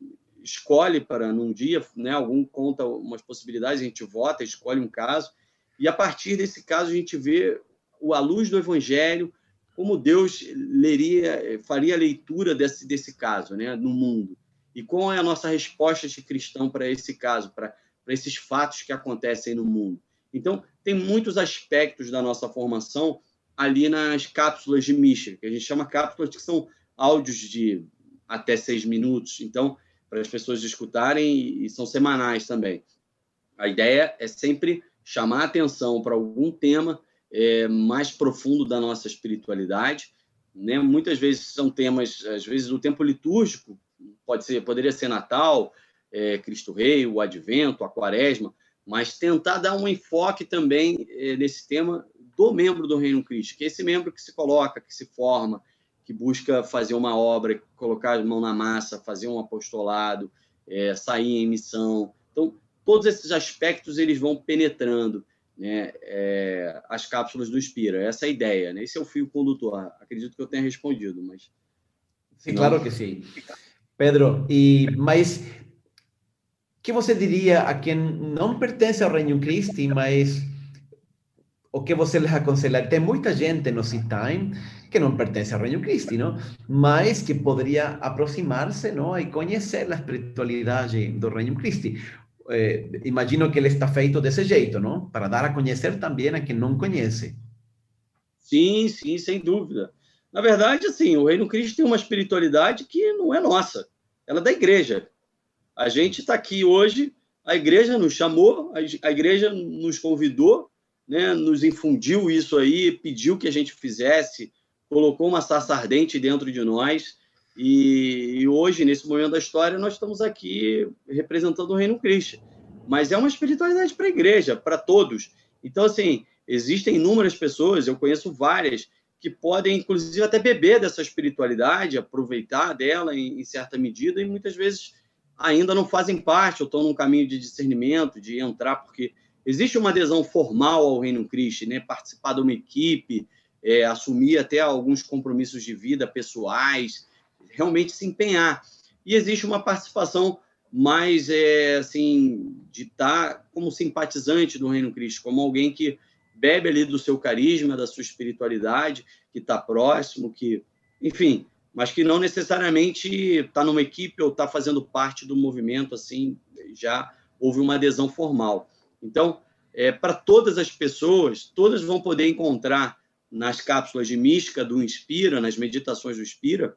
escolhe para num dia, né? Algum conta umas possibilidades, a gente vota, escolhe um caso e a partir desse caso a gente vê a luz do Evangelho como Deus leria, faria a leitura desse desse caso, né? No mundo e qual é a nossa resposta de cristão para esse caso, para para esses fatos que acontecem no mundo. Então tem muitos aspectos da nossa formação ali nas cápsulas de Misha, que a gente chama cápsulas que são áudios de até seis minutos, então, para as pessoas escutarem, e são semanais também. A ideia é sempre chamar atenção para algum tema é, mais profundo da nossa espiritualidade. Né? Muitas vezes são temas, às vezes, do tempo litúrgico, pode ser, poderia ser Natal, é, Cristo Rei, o Advento, a Quaresma, mas tentar dar um enfoque também é, nesse tema do membro do Reino Cristo, que é esse membro que se coloca, que se forma, que busca fazer uma obra, colocar a mão na massa, fazer um apostolado, é, sair em missão. Então, todos esses aspectos eles vão penetrando né, é, as cápsulas do Inspira. Essa é a ideia, né? Esse é o fio condutor. Acredito que eu tenha respondido, mas... Sim, claro que sim. Pedro, e mas que você diria a quem não pertence ao Reino Christi, mas o que você lhes aconselha? Tem muita gente no Time que não pertence ao Reino Christi, não? Mas que poderia aproximar-se, não, e conhecer a espiritualidade do Reino Christi. Eh, imagino que ele está feito desse jeito, não? Para dar a conhecer também a quem não conhece. Sim, sim, sem dúvida. Na verdade, assim, o Reino Cristo tem uma espiritualidade que não é nossa, ela é da igreja. A gente está aqui hoje, a igreja nos chamou, a igreja nos convidou, né, nos infundiu isso aí, pediu que a gente fizesse, colocou uma sarça ardente dentro de nós. E, e, hoje, nesse momento da história, nós estamos aqui representando o Reino Cristo. Mas é uma espiritualidade para a igreja, para todos. Então, assim, existem inúmeras pessoas, eu conheço várias, que podem, inclusive, até beber dessa espiritualidade, aproveitar dela em, em certa medida, e muitas vezes ainda não fazem parte ou estão num caminho de discernimento, de entrar, porque existe uma adesão formal ao Reino Cristo, né? participar de uma equipe, é, assumir até alguns compromissos de vida pessoais, realmente se empenhar. E existe uma participação mais, é, assim, de estar tá como simpatizante do Reino Cristo, como alguém que bebe ali do seu carisma, da sua espiritualidade, que está próximo, que, enfim, mas que não necessariamente está numa equipe ou está fazendo parte do movimento, assim, já houve uma adesão formal. Então, é, para todas as pessoas, todas vão poder encontrar nas cápsulas de mística do Inspira, nas meditações do Inspira,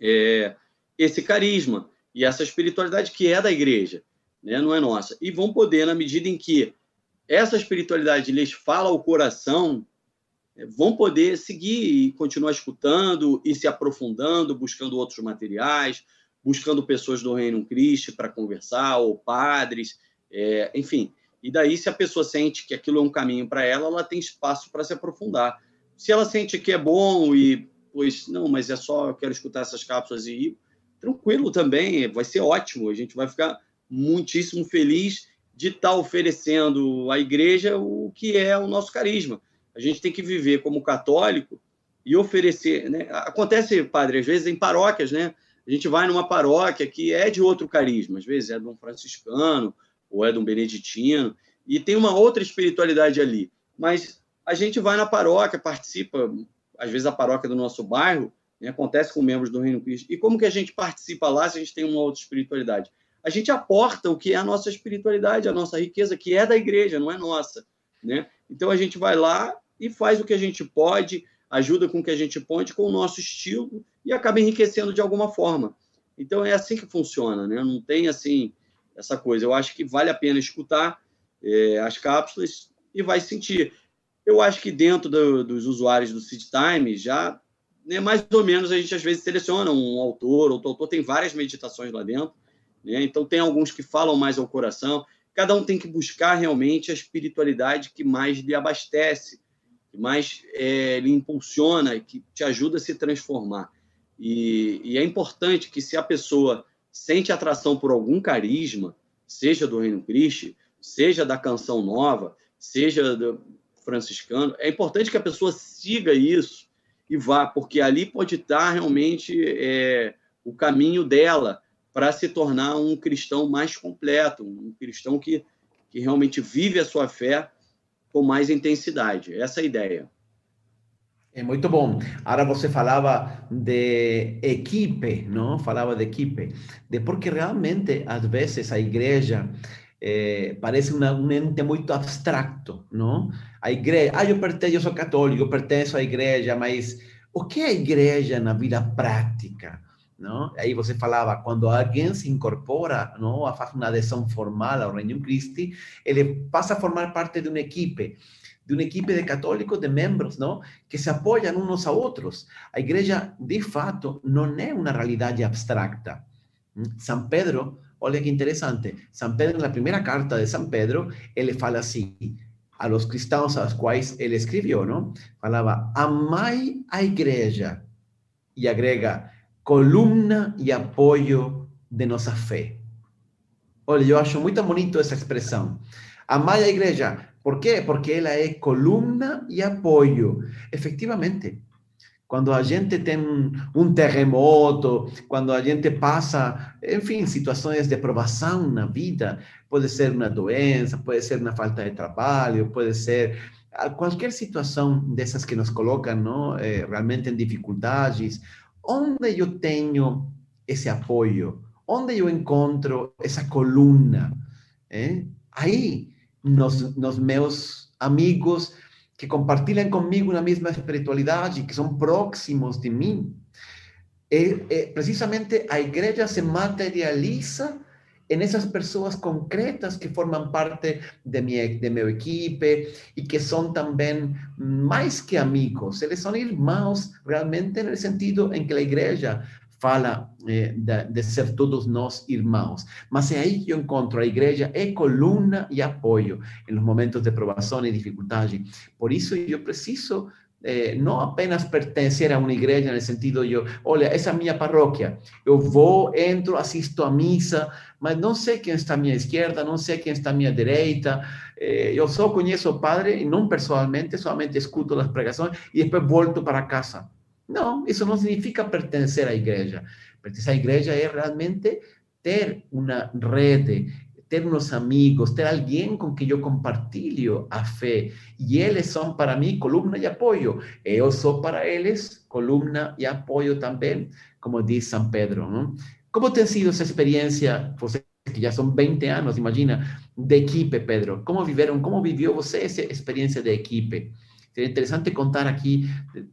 é, esse carisma e essa espiritualidade que é da igreja, né, não é nossa. E vão poder, na medida em que essa espiritualidade lhes fala ao coração, vão poder seguir e continuar escutando e se aprofundando, buscando outros materiais, buscando pessoas do Reino Cristo para conversar, ou padres, é, enfim. E daí, se a pessoa sente que aquilo é um caminho para ela, ela tem espaço para se aprofundar. Se ela sente que é bom e, pois, não, mas é só, eu quero escutar essas cápsulas e ir, tranquilo também, vai ser ótimo, a gente vai ficar muitíssimo feliz de estar tá oferecendo à igreja o que é o nosso carisma. A gente tem que viver como católico e oferecer. Né? Acontece, padre, às vezes em paróquias, né? A gente vai numa paróquia que é de outro carisma, às vezes é de um franciscano ou é de um beneditino, e tem uma outra espiritualidade ali. Mas a gente vai na paróquia, participa, às vezes a paróquia do nosso bairro, né? acontece com membros do Reino Cristo. E como que a gente participa lá se a gente tem uma outra espiritualidade? a gente aporta o que é a nossa espiritualidade, a nossa riqueza, que é da igreja, não é nossa. Né? Então a gente vai lá e faz o que a gente pode, ajuda com o que a gente pode, com o nosso estilo, e acaba enriquecendo de alguma forma. Então é assim que funciona, né? não tem assim essa coisa. Eu acho que vale a pena escutar é, as cápsulas e vai sentir. Eu acho que dentro do, dos usuários do Seed Time já né, mais ou menos a gente às vezes seleciona um autor, outro autor tem várias meditações lá dentro, né? Então, tem alguns que falam mais ao coração. Cada um tem que buscar realmente a espiritualidade que mais lhe abastece, mais é, lhe impulsiona, que te ajuda a se transformar. E, e, é importante que, se a pessoa sente atração por algum carisma, seja do Reino Cristo, seja da canção nova, seja do franciscano, é importante que a pessoa siga isso e vá, porque ali pode estar realmente é, o caminho dela para se tornar um cristão mais completo, um cristão que, que realmente vive a sua fé com mais intensidade. Essa é a ideia. É muito bom. Agora você falava de equipe, não? Falava de equipe. De porque realmente, às vezes, a igreja é, parece uma, um ente muito abstracto, não? A igreja, ah, eu pertenço, eu sou católico, eu pertenço à igreja, mas o que é a igreja na vida prática? Não? Aí você falava, quando alguém se incorpora, não, faz uma adesão formal ao Reino Christi, ele passa a formar parte de uma equipe, de uma equipe de católicos, de membros, não, que se apoiam uns a outros. A igreja, de fato, não é uma realidade abstracta. São Pedro, olha que interessante, São Pedro, na primeira carta de São Pedro, ele fala assim, a los cristãos aos quais ele escreveu, não? Falava, amai a igreja, e agrega, columna e apoio de nossa fé. Olha, eu acho muito bonito essa expressão. Amar a igreja. ¿Por quê? Porque ela é coluna e apoio. Efectivamente, quando a gente tem um terremoto, quando a gente passa, enfim, situações de provação na vida, pode ser uma doença, pode ser uma falta de trabalho, pode ser qualquer situação dessas que nos colocam não, é, realmente em dificuldades, onde eu tenho esse apoio, onde eu encontro essa coluna, é? aí nos, nos meus amigos que compartilham comigo na mesma espiritualidade, que são próximos de mim, é, é, precisamente a igreja se materializa en esas personas concretas que forman parte de mi, de mi equipo y que son también más que amigos, eles son hermanos realmente en el sentido en que la iglesia fala eh, de, de, ser todos nós irmãos. Mas é aí que eu encontro a igreja é coluna e apoio em momentos de provação e dificuldade. Por isso eu preciso eh, apenas pertencer a uma igreja no sentido de, olha, essa é a minha paróquia, eu vou, entro, assisto a missa, mas não sei quem está à minha esquerda, não sei quem está à minha direita, eh, eu só conheço o padre, e não pessoalmente, somente escuto as pregações e depois volto para casa. Não, isso não significa pertencer à igreja. Pertencer à igreja é realmente ter uma rede, ter unos amigos, ter alguien con que yo compartilho a fe. Y ellos son para mí columna y apoyo. Yo soy para ellos columna y apoyo también, como dice San Pedro. ¿no? ¿Cómo te ha sido esa experiencia, José, que ya son 20 años, imagina, de equipe, Pedro? ¿Cómo vivieron, cómo vivió usted esa experiencia de equipe? Sería interesante contar aquí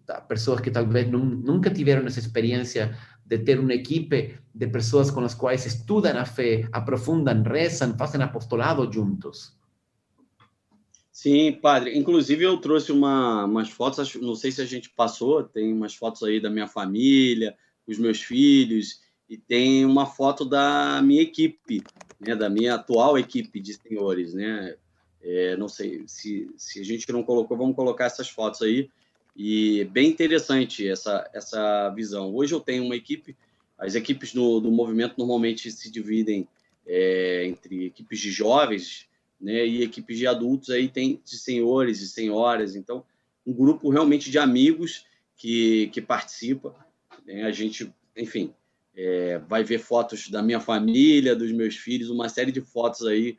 a personas que tal vez nunca tuvieron esa experiencia de ter uma equipe de pessoas com as quais estudam a fé, aprofundam, rezam, fazem apostolado juntos. Sim, padre. Inclusive, eu trouxe uma, umas fotos, não sei se a gente passou, tem umas fotos aí da minha família, os meus filhos, e tem uma foto da minha equipe, né, da minha atual equipe de senhores. Né? É, não sei se, se a gente não colocou, vamos colocar essas fotos aí. E bem interessante essa, essa visão. Hoje eu tenho uma equipe, as equipes do, do movimento normalmente se dividem é, entre equipes de jovens né, e equipes de adultos, aí tem de senhores e senhoras. Então, um grupo realmente de amigos que, que participa. Né, a gente, enfim, é, vai ver fotos da minha família, dos meus filhos, uma série de fotos aí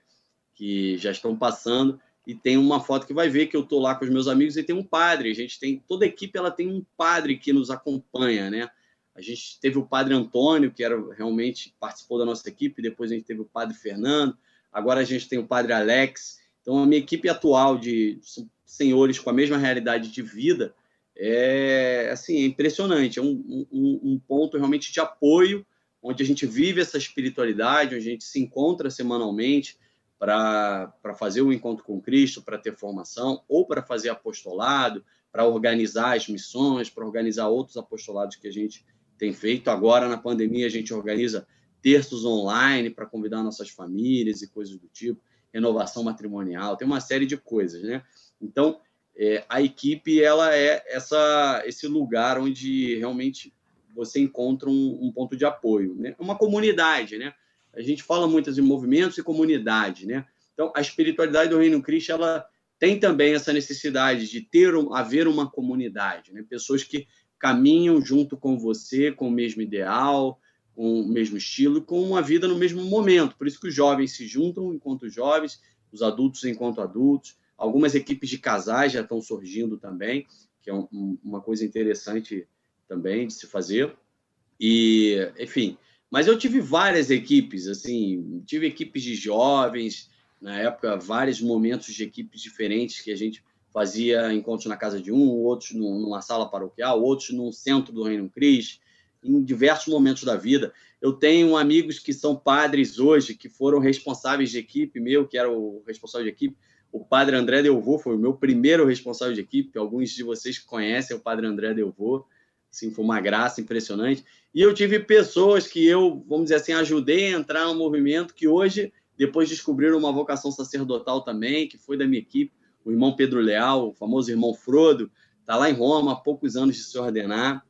que já estão passando e tem uma foto que vai ver que eu estou lá com os meus amigos e tem um padre. A gente tem toda a equipe, ela tem um padre que nos acompanha, né? A gente teve o padre Antônio, que era realmente participou da nossa equipe, depois a gente teve o padre Fernando, agora a gente tem o padre Alex. Então a minha equipe atual de senhores com a mesma realidade de vida é assim, é impressionante, é um, um, um ponto realmente de apoio, onde a gente vive essa espiritualidade, onde a gente se encontra semanalmente, para fazer o encontro com Cristo, para ter formação, ou para fazer apostolado, para organizar as missões, para organizar outros apostolados que a gente tem feito. Agora, na pandemia, a gente organiza terços online para convidar nossas famílias e coisas do tipo, renovação matrimonial, tem uma série de coisas, né? Então, é, a equipe ela é essa, esse lugar onde realmente você encontra um, um ponto de apoio, né? Uma comunidade, né? A gente fala muito de movimentos e comunidade, né? Então, a espiritualidade do Reino Cristo, ela tem também essa necessidade de ter haver uma comunidade, né? Pessoas que caminham junto com você, com o mesmo ideal, com o mesmo estilo, com uma vida no mesmo momento. Por isso que os jovens se juntam enquanto jovens, os adultos enquanto adultos. Algumas equipes de casais já estão surgindo também, que é um, uma coisa interessante também de se fazer. E, enfim, mas eu tive várias equipes, assim, tive equipes de jovens, na época, vários momentos de equipes diferentes que a gente fazia encontros na casa de um, outros numa sala paroquial, outros num centro do Reino Cristo, em diversos momentos da vida. Eu tenho amigos que são padres hoje, que foram responsáveis de equipe meu, que era o responsável de equipe. O padre André Delvaux foi o meu primeiro responsável de equipe. Alguns de vocês conhecem o padre André Delvaux. Assim, foi uma graça impressionante. E eu tive pessoas que eu, vamos dizer assim, ajudei a entrar no movimento, que hoje, depois descobriram uma vocação sacerdotal também, que foi da minha equipe, o irmão Pedro Leal, o famoso irmão Frodo, está lá em Roma há poucos anos de se ordenar,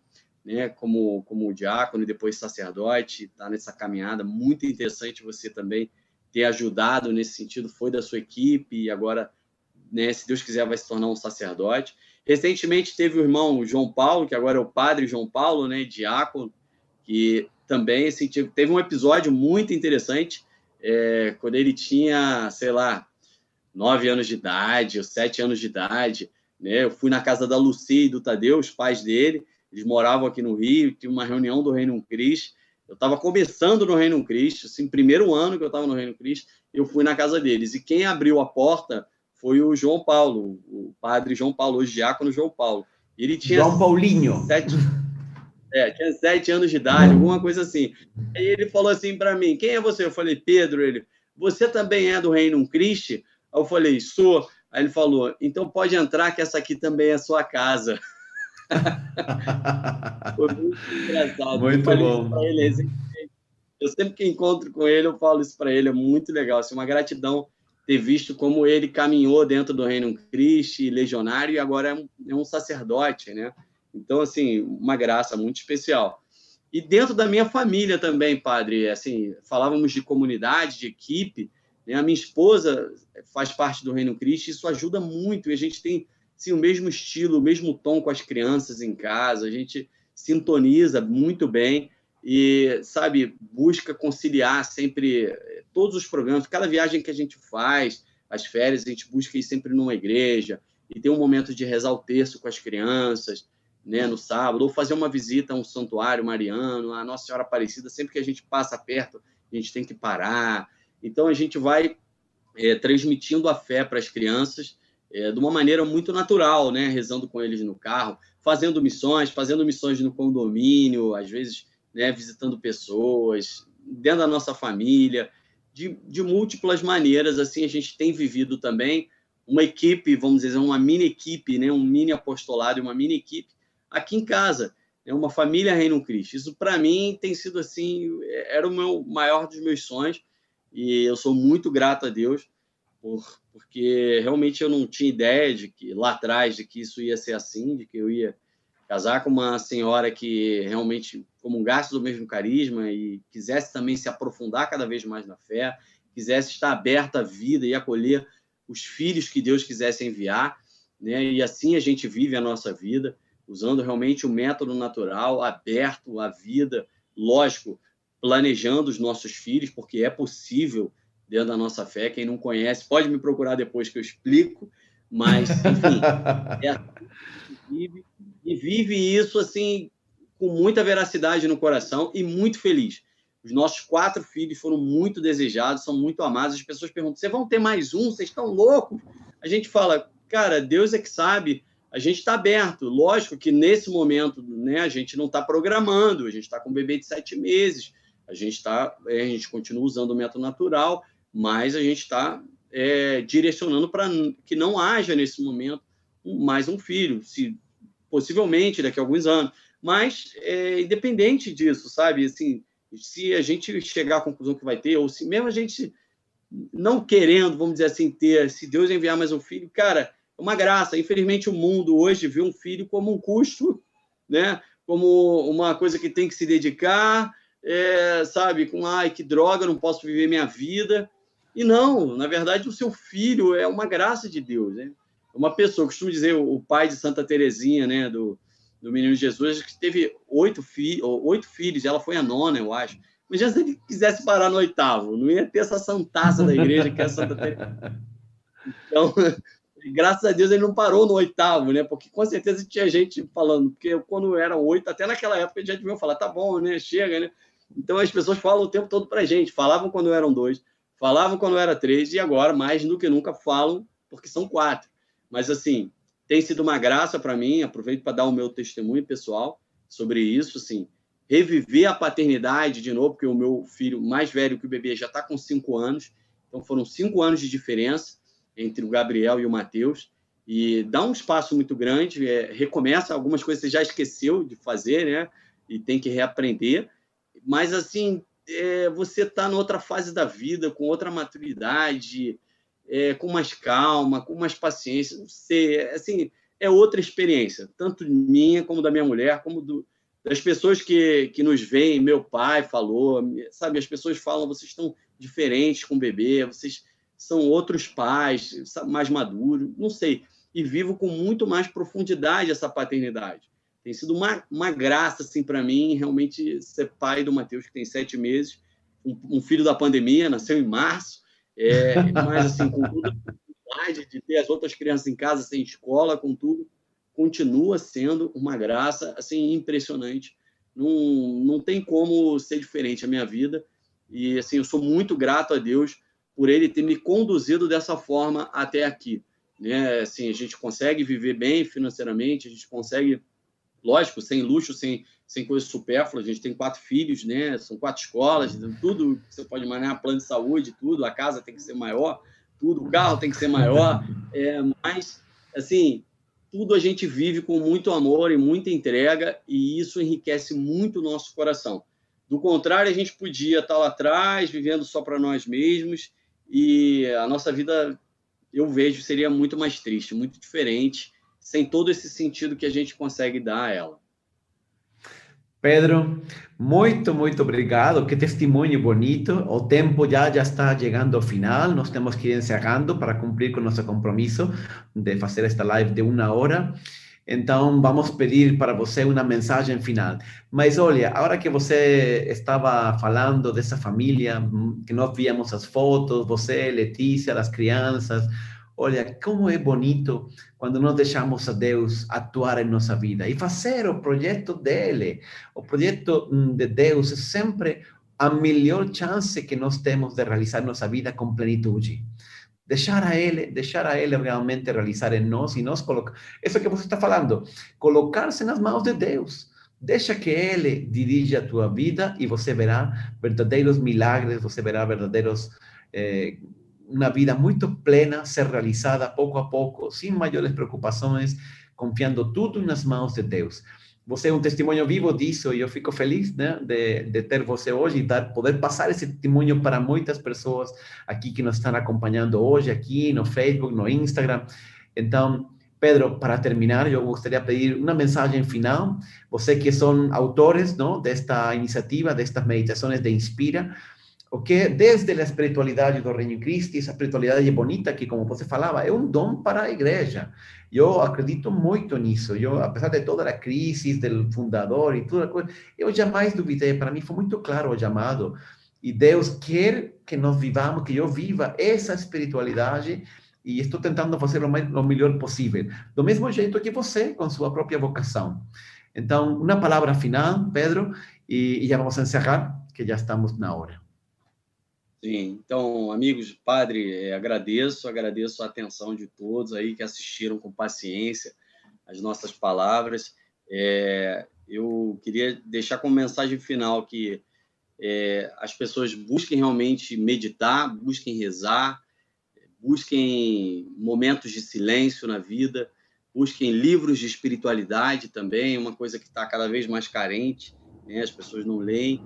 né, como, como diácono e depois sacerdote, está nessa caminhada. Muito interessante você também ter ajudado nesse sentido foi da sua equipe e agora, né, se Deus quiser, vai se tornar um sacerdote. Recentemente teve o irmão João Paulo, que agora é o padre João Paulo, né, diácono, que também assim, teve um episódio muito interessante é, quando ele tinha, sei lá, nove anos de idade ou sete anos de idade. Né? Eu fui na casa da Lucia e do Tadeu, os pais dele, eles moravam aqui no Rio, tinha uma reunião do Reino Cristo. Eu estava começando no Reino Cristo, assim, primeiro ano que eu estava no Reino Cristo, eu fui na casa deles. E quem abriu a porta foi o João Paulo, o padre João Paulo, o diácono João Paulo. Ele tinha João Paulinho. Sete, é, tinha sete anos de idade, alguma coisa assim. Aí ele falou assim para mim: quem é você? Eu falei, Pedro. Ele, você também é do Reino Cristo? Aí eu falei, sou. Aí ele falou, então pode entrar, que essa aqui também é sua casa. Foi muito engraçado. Muito bom. Ele, eu sempre que encontro com ele, eu falo isso para ele, é muito legal. Assim, uma gratidão ter visto como ele caminhou dentro do Reino Cristo, legionário, e agora é um, é um sacerdote, né? Então, assim, uma graça muito especial. E dentro da minha família também, padre, assim, falávamos de comunidade, de equipe, né? a minha esposa faz parte do Reino Cristo, isso ajuda muito, e a gente tem sim, o mesmo estilo, o mesmo tom com as crianças em casa, a gente sintoniza muito bem e, sabe, busca conciliar sempre eh, todos os programas, cada viagem que a gente faz, as férias, a gente busca ir sempre numa igreja e ter um momento de rezar o terço com as crianças, né, no sábado, ou fazer uma visita a um santuário mariano, a Nossa Senhora Aparecida, sempre que a gente passa perto, a gente tem que parar. Então, a gente vai é, transmitindo a fé para as crianças é, de uma maneira muito natural, né, rezando com eles no carro, fazendo missões, fazendo missões no condomínio, às vezes né, visitando pessoas, dentro da nossa família, de, de múltiplas maneiras. Assim, a gente tem vivido também uma equipe, vamos dizer, uma mini equipe, né, um mini apostolado, uma mini equipe aqui em casa. É uma família Reino Cristo. Isso, para mim, tem sido assim, era o meu maior dos meus sonhos. E eu sou muito grato a Deus, por, porque realmente eu não tinha ideia de que lá atrás de que isso ia ser assim, de que eu ia casar com uma senhora que realmente comungasse do mesmo carisma e quisesse também se aprofundar cada vez mais na fé, quisesse estar aberta à vida e acolher os filhos que Deus quisesse enviar, né? E assim a gente vive a nossa vida usando realmente o método natural, aberto à vida, lógico, planejando os nossos filhos, porque é possível dentro da nossa fé. Quem não conhece, pode me procurar depois que eu explico, mas, enfim, é assim que vive, e vive isso assim com muita veracidade no coração e muito feliz. Os nossos quatro filhos foram muito desejados, são muito amados. As pessoas perguntam: vocês vão ter mais um? Vocês estão loucos? A gente fala: cara, Deus é que sabe a gente está aberto. Lógico que nesse momento né, a gente não está programando, a gente está com um bebê de sete meses, a gente está, é, a gente continua usando o método natural, mas a gente está é, direcionando para que não haja nesse momento mais um filho, se possivelmente daqui a alguns anos. Mas é, independente disso, sabe? Assim, se a gente chegar à conclusão que vai ter, ou se mesmo a gente não querendo, vamos dizer assim, ter, se Deus enviar mais um filho, cara, uma graça. Infelizmente, o mundo hoje vê um filho como um custo, né? como uma coisa que tem que se dedicar, é, sabe? Com, ai, que droga, não posso viver minha vida. E não, na verdade, o seu filho é uma graça de Deus. Né? Uma pessoa, costumo dizer, o pai de Santa Terezinha, né? do, do Menino Jesus, que teve oito, fi oito filhos, ela foi a nona, eu acho. Mas já se ele quisesse parar no oitavo, não ia ter essa santaça da igreja que é a Santa Terezinha. Então, graças a Deus ele não parou no oitavo, né? Porque com certeza tinha gente falando, porque quando era oito, até naquela época já deviam falar, tá bom, né? Chega, né? Então as pessoas falam o tempo todo pra gente, falavam quando eram dois, falavam quando era três, e agora, mais do que nunca, falam porque são quatro. Mas assim, tem sido uma graça para mim, aproveito para dar o meu testemunho pessoal sobre isso, assim, reviver a paternidade de novo, porque o meu filho mais velho que o bebê já está com cinco anos, então foram cinco anos de diferença entre o Gabriel e o Matheus e dá um espaço muito grande, é, recomeça algumas coisas que você já esqueceu de fazer, né? E tem que reaprender. Mas, assim, é, você está em outra fase da vida, com outra maturidade, é, com mais calma, com mais paciência. Não sei, é, assim, é outra experiência, tanto minha como da minha mulher, como do, das pessoas que, que nos veem. Meu pai falou, sabe? As pessoas falam, vocês estão diferentes com o bebê, vocês são outros pais, mais maduros, não sei. E vivo com muito mais profundidade essa paternidade. Tem sido uma, uma graça, assim, para mim, realmente ser pai do Matheus, que tem sete meses, um, um filho da pandemia, nasceu em março, é, mas, assim, com toda a dificuldade de ter as outras crianças em casa, sem escola, com tudo, continua sendo uma graça, assim, impressionante. Não, não tem como ser diferente a minha vida. E, assim, eu sou muito grato a Deus por ele ter me conduzido dessa forma até aqui. Né? Assim, a gente consegue viver bem financeiramente, a gente consegue lógico, sem luxo, sem, sem coisas supérfluas. A gente tem quatro filhos, né? São quatro escolas, tudo que você pode imaginar, plano de saúde, tudo. A casa tem que ser maior, tudo. O carro tem que ser maior. É, mas, assim, tudo a gente vive com muito amor e muita entrega e isso enriquece muito o nosso coração. Do contrário, a gente podia estar lá atrás, vivendo só para nós mesmos e a nossa vida, eu vejo, seria muito mais triste, muito diferente sem todo esse sentido que a gente consegue dar a ela. Pedro, muito, muito obrigado. Que testemunho bonito. O tempo já, já está chegando ao final. Nós temos que ir encerrando para cumprir com nosso compromisso de fazer esta live de uma hora. Então, vamos pedir para você uma mensagem final. Mas olha, agora que você estava falando dessa família, que nós víamos as fotos, você, Letícia, as crianças, Olha, como é bonito quando nós deixamos a Deus atuar em nossa vida e fazer o projeto dele. O projeto hum, de Deus é sempre a melhor chance que nós temos de realizar nossa vida com plenitude. Deixar a Ele, deixar a Ele realmente realizar em nós e nós colocar. Isso que você está falando, colocar-se nas mãos de Deus. Deixa que Ele dirija a tua vida e você verá verdadeiros milagres, você verá verdadeiros eh, uma vida muito plena ser realizada pouco a pouco, sem maiores preocupações, confiando tudo nas mãos de Deus. Você é um testemunho vivo disso e eu fico feliz né, de, de ter você hoje e dar, poder passar esse testemunho para muitas pessoas aqui que nos estão acompanhando hoje, aqui no Facebook, no Instagram. Então, Pedro, para terminar, eu gostaria de pedir uma mensagem final. Você que são autores não, desta iniciativa, destas meditações de Inspira, que desde a espiritualidade do Reino Cristo, essa espiritualidade bonita que, como você falava, é um dom para a igreja. Eu acredito muito nisso. Eu, apesar de toda a crise do fundador e toda a coisa, eu jamais duvidei. Para mim foi muito claro o chamado. E Deus quer que nós vivamos, que eu viva essa espiritualidade e estou tentando fazer o, mais, o melhor possível. Do mesmo jeito que você, com sua própria vocação. Então, uma palavra final, Pedro, e, e já vamos encerrar, que já estamos na hora. Sim, então, amigos, padre, é, agradeço, agradeço a atenção de todos aí que assistiram com paciência as nossas palavras. É, eu queria deixar como mensagem final que é, as pessoas busquem realmente meditar, busquem rezar, busquem momentos de silêncio na vida, busquem livros de espiritualidade também, uma coisa que está cada vez mais carente, né? as pessoas não leem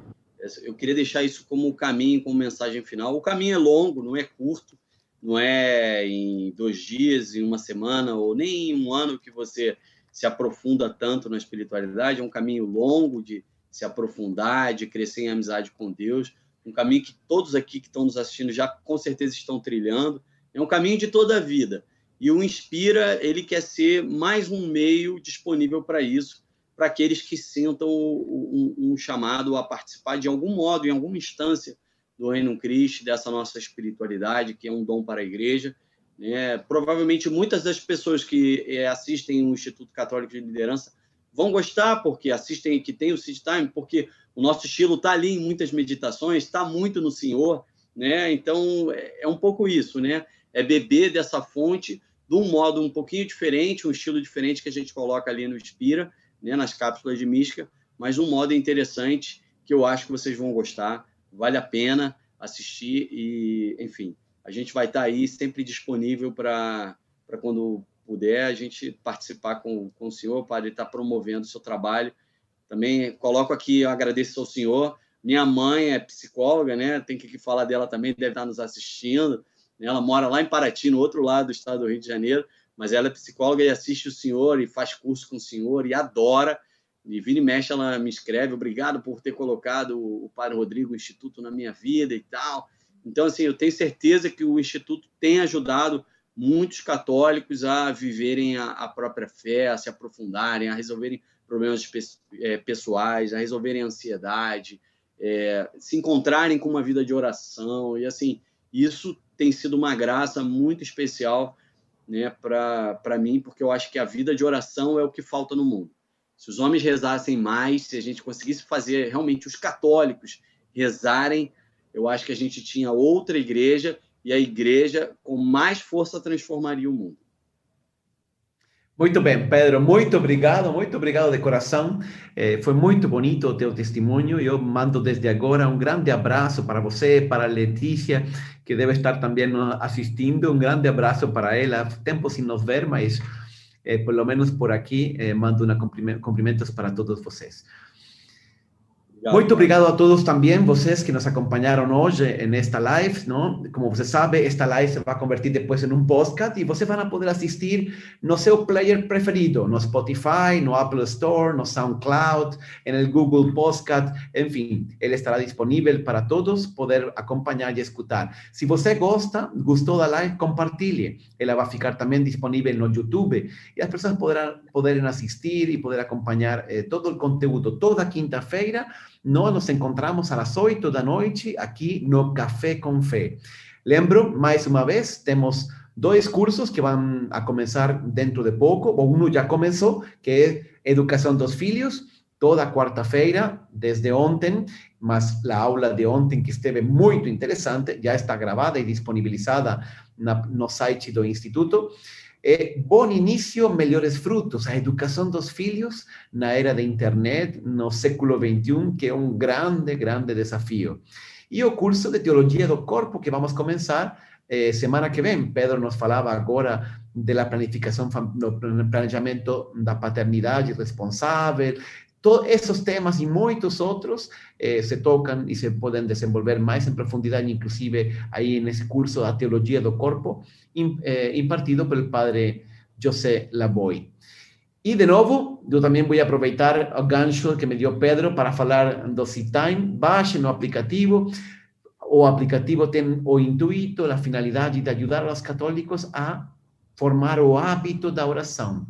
eu queria deixar isso como caminho, como mensagem final. O caminho é longo, não é curto, não é em dois dias, em uma semana, ou nem em um ano que você se aprofunda tanto na espiritualidade. É um caminho longo de se aprofundar, de crescer em amizade com Deus. Um caminho que todos aqui que estão nos assistindo já com certeza estão trilhando. É um caminho de toda a vida. E o Inspira, ele quer ser mais um meio disponível para isso, para aqueles que sintam um, um, chamado a participar de algum modo, em alguma instância do Reino Cristo, dessa nossa espiritualidade, que é um dom para a igreja. Né? Provavelmente muitas das pessoas que é, assistem o Instituto Católico de Liderança vão gostar, porque assistem, que tem o Seed Time, porque o nosso estilo está ali em muitas meditações, está muito no Senhor, né? Então, é, é um pouco isso, né? É beber dessa fonte de um modo um pouquinho diferente, um estilo diferente que a gente coloca ali no Inspira, né, nas cápsulas de mística, mas um modo interessante que eu acho que vocês vão gostar. Vale a pena assistir e, enfim, a gente vai estar aí sempre disponível para quando puder a gente participar com, com o senhor, para ele estar promovendo o seu trabalho. Também coloco aqui, eu agradeço ao senhor. Minha mãe é psicóloga, né? Tem que falar dela também, deve estar nos assistindo. Ela mora lá em Paraty, no outro lado do estado do Rio de Janeiro mas ela é psicóloga e assiste o senhor e faz curso com o senhor e adora. E vira e mexe, ela me escreve, obrigado por ter colocado o Padre Rodrigo Instituto na minha vida e tal. Então, assim, eu tenho certeza que o Instituto tem ajudado muitos católicos a viverem a, a própria fé, a se aprofundarem, a resolverem problemas é, pessoais, a resolverem ansiedade, é, se encontrarem com uma vida de oração. E, assim, isso tem sido uma graça muito especial né, para mim, porque eu acho que a vida de oração é o que falta no mundo. Se os homens rezassem mais, se a gente conseguisse fazer realmente os católicos rezarem, eu acho que a gente tinha outra igreja e a igreja com mais força transformaria o mundo. Muito bem, Pedro, muito obrigado, muito obrigado de coração. Eh, foi muito bonito o teu testemunho. Eu mando desde agora um grande abraço para você, para Letícia, que deve estar também assistindo. Um grande abraço para ela. Tempo sem nos ver, mas eh, por lo menos por aqui eh, mando uma cumprimentos para todos vocês. Muito obrigado a todos também, vocês que nos acompanharam hoje nesta live, não? Como você sabe, esta live se vai convertir depois em um podcast e vocês vão poder assistir no seu player preferido, no Spotify, no Apple Store, no SoundCloud, no Google Podcast, enfim, ele estará disponível para todos poder acompanhar e escutar. Se você gosta, gostou da live, compartilhe. Ela vai ficar também disponível no YouTube e as pessoas poderão poderem assistir e poder acompanhar eh, todo o conteúdo toda quinta-feira nós nos encontramos às 8 da noite aqui no Café com Fé. Lembro, mais uma vez, temos dois cursos que vão a começar dentro de pouco. Um já começou, que é Educação dos Filhos, toda quarta-feira, desde ontem, mas a aula de ontem, que esteve muito interessante, já está gravada e disponibilizada na, no site do Instituto. É bom início, melhores frutos. A educação dos filhos na era da internet, no século XXI, que é um grande, grande desafio. E o curso de Teologia do Corpo, que vamos começar eh, semana que vem. Pedro nos falava agora da planificação, do planejamento da paternidade responsável, todos esses temas e muitos outros eh, se tocam e se podem desenvolver mais em profundidade, inclusive aí nesse curso da Teologia do Corpo, eh, impartido pelo padre José Laboy. E, de novo, eu também vou aproveitar o gancho que me deu Pedro para falar do C-Time. Baixe no aplicativo. O aplicativo tem o intuito, a finalidade de ajudar os católicos a formar o hábito da oração.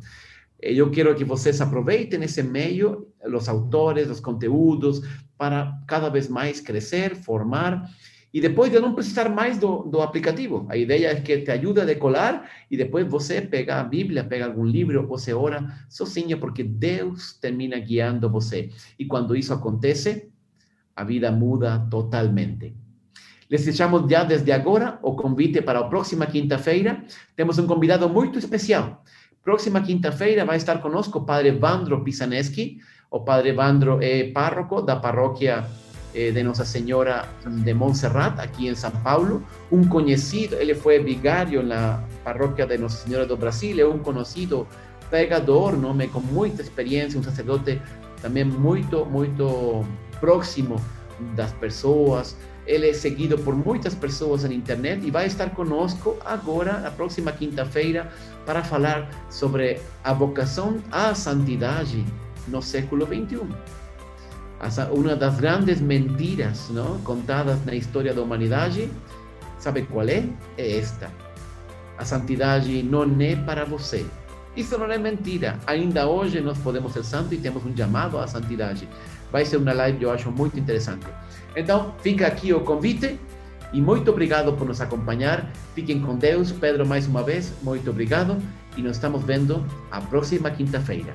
Eu quero que vocês aproveitem esse meio, os autores, os conteúdos, para cada vez mais crescer, formar e depois de não precisar mais do, do aplicativo. A ideia é que te ajude a decolar e depois você pega a Bíblia, pega algum livro, você ora sozinho, porque Deus termina guiando você. E quando isso acontece, a vida muda totalmente. Les deixamos já desde agora o convite para a próxima quinta-feira. Temos um convidado muito especial. Próxima quinta-feira vai estar conosco o padre Vandro Pisaneski. O padre Vandro é párroco da paróquia eh, de Nossa Senhora de Montserrat, aqui em São Paulo. Um conhecido, ele foi vigário na paróquia de Nossa Senhora do Brasil, é um conhecido pregador, nome com muita experiência, um sacerdote também muito, muito próximo das pessoas. Ele é seguido por muitas pessoas na internet e vai estar conosco agora, na próxima quinta-feira, para falar sobre a vocação à santidade no século XXI uma das grandes mentiras não, contadas na história da humanidade, sabe qual é? É esta. A santidade não é para você. Isso não é mentira. Ainda hoje nós podemos ser santos e temos um chamado à santidade. Vai ser uma live, eu acho, muito interessante. Então, fica aqui o convite e muito obrigado por nos acompanhar. Fiquem com Deus. Pedro, mais uma vez, muito obrigado. E nos estamos vendo a próxima quinta-feira.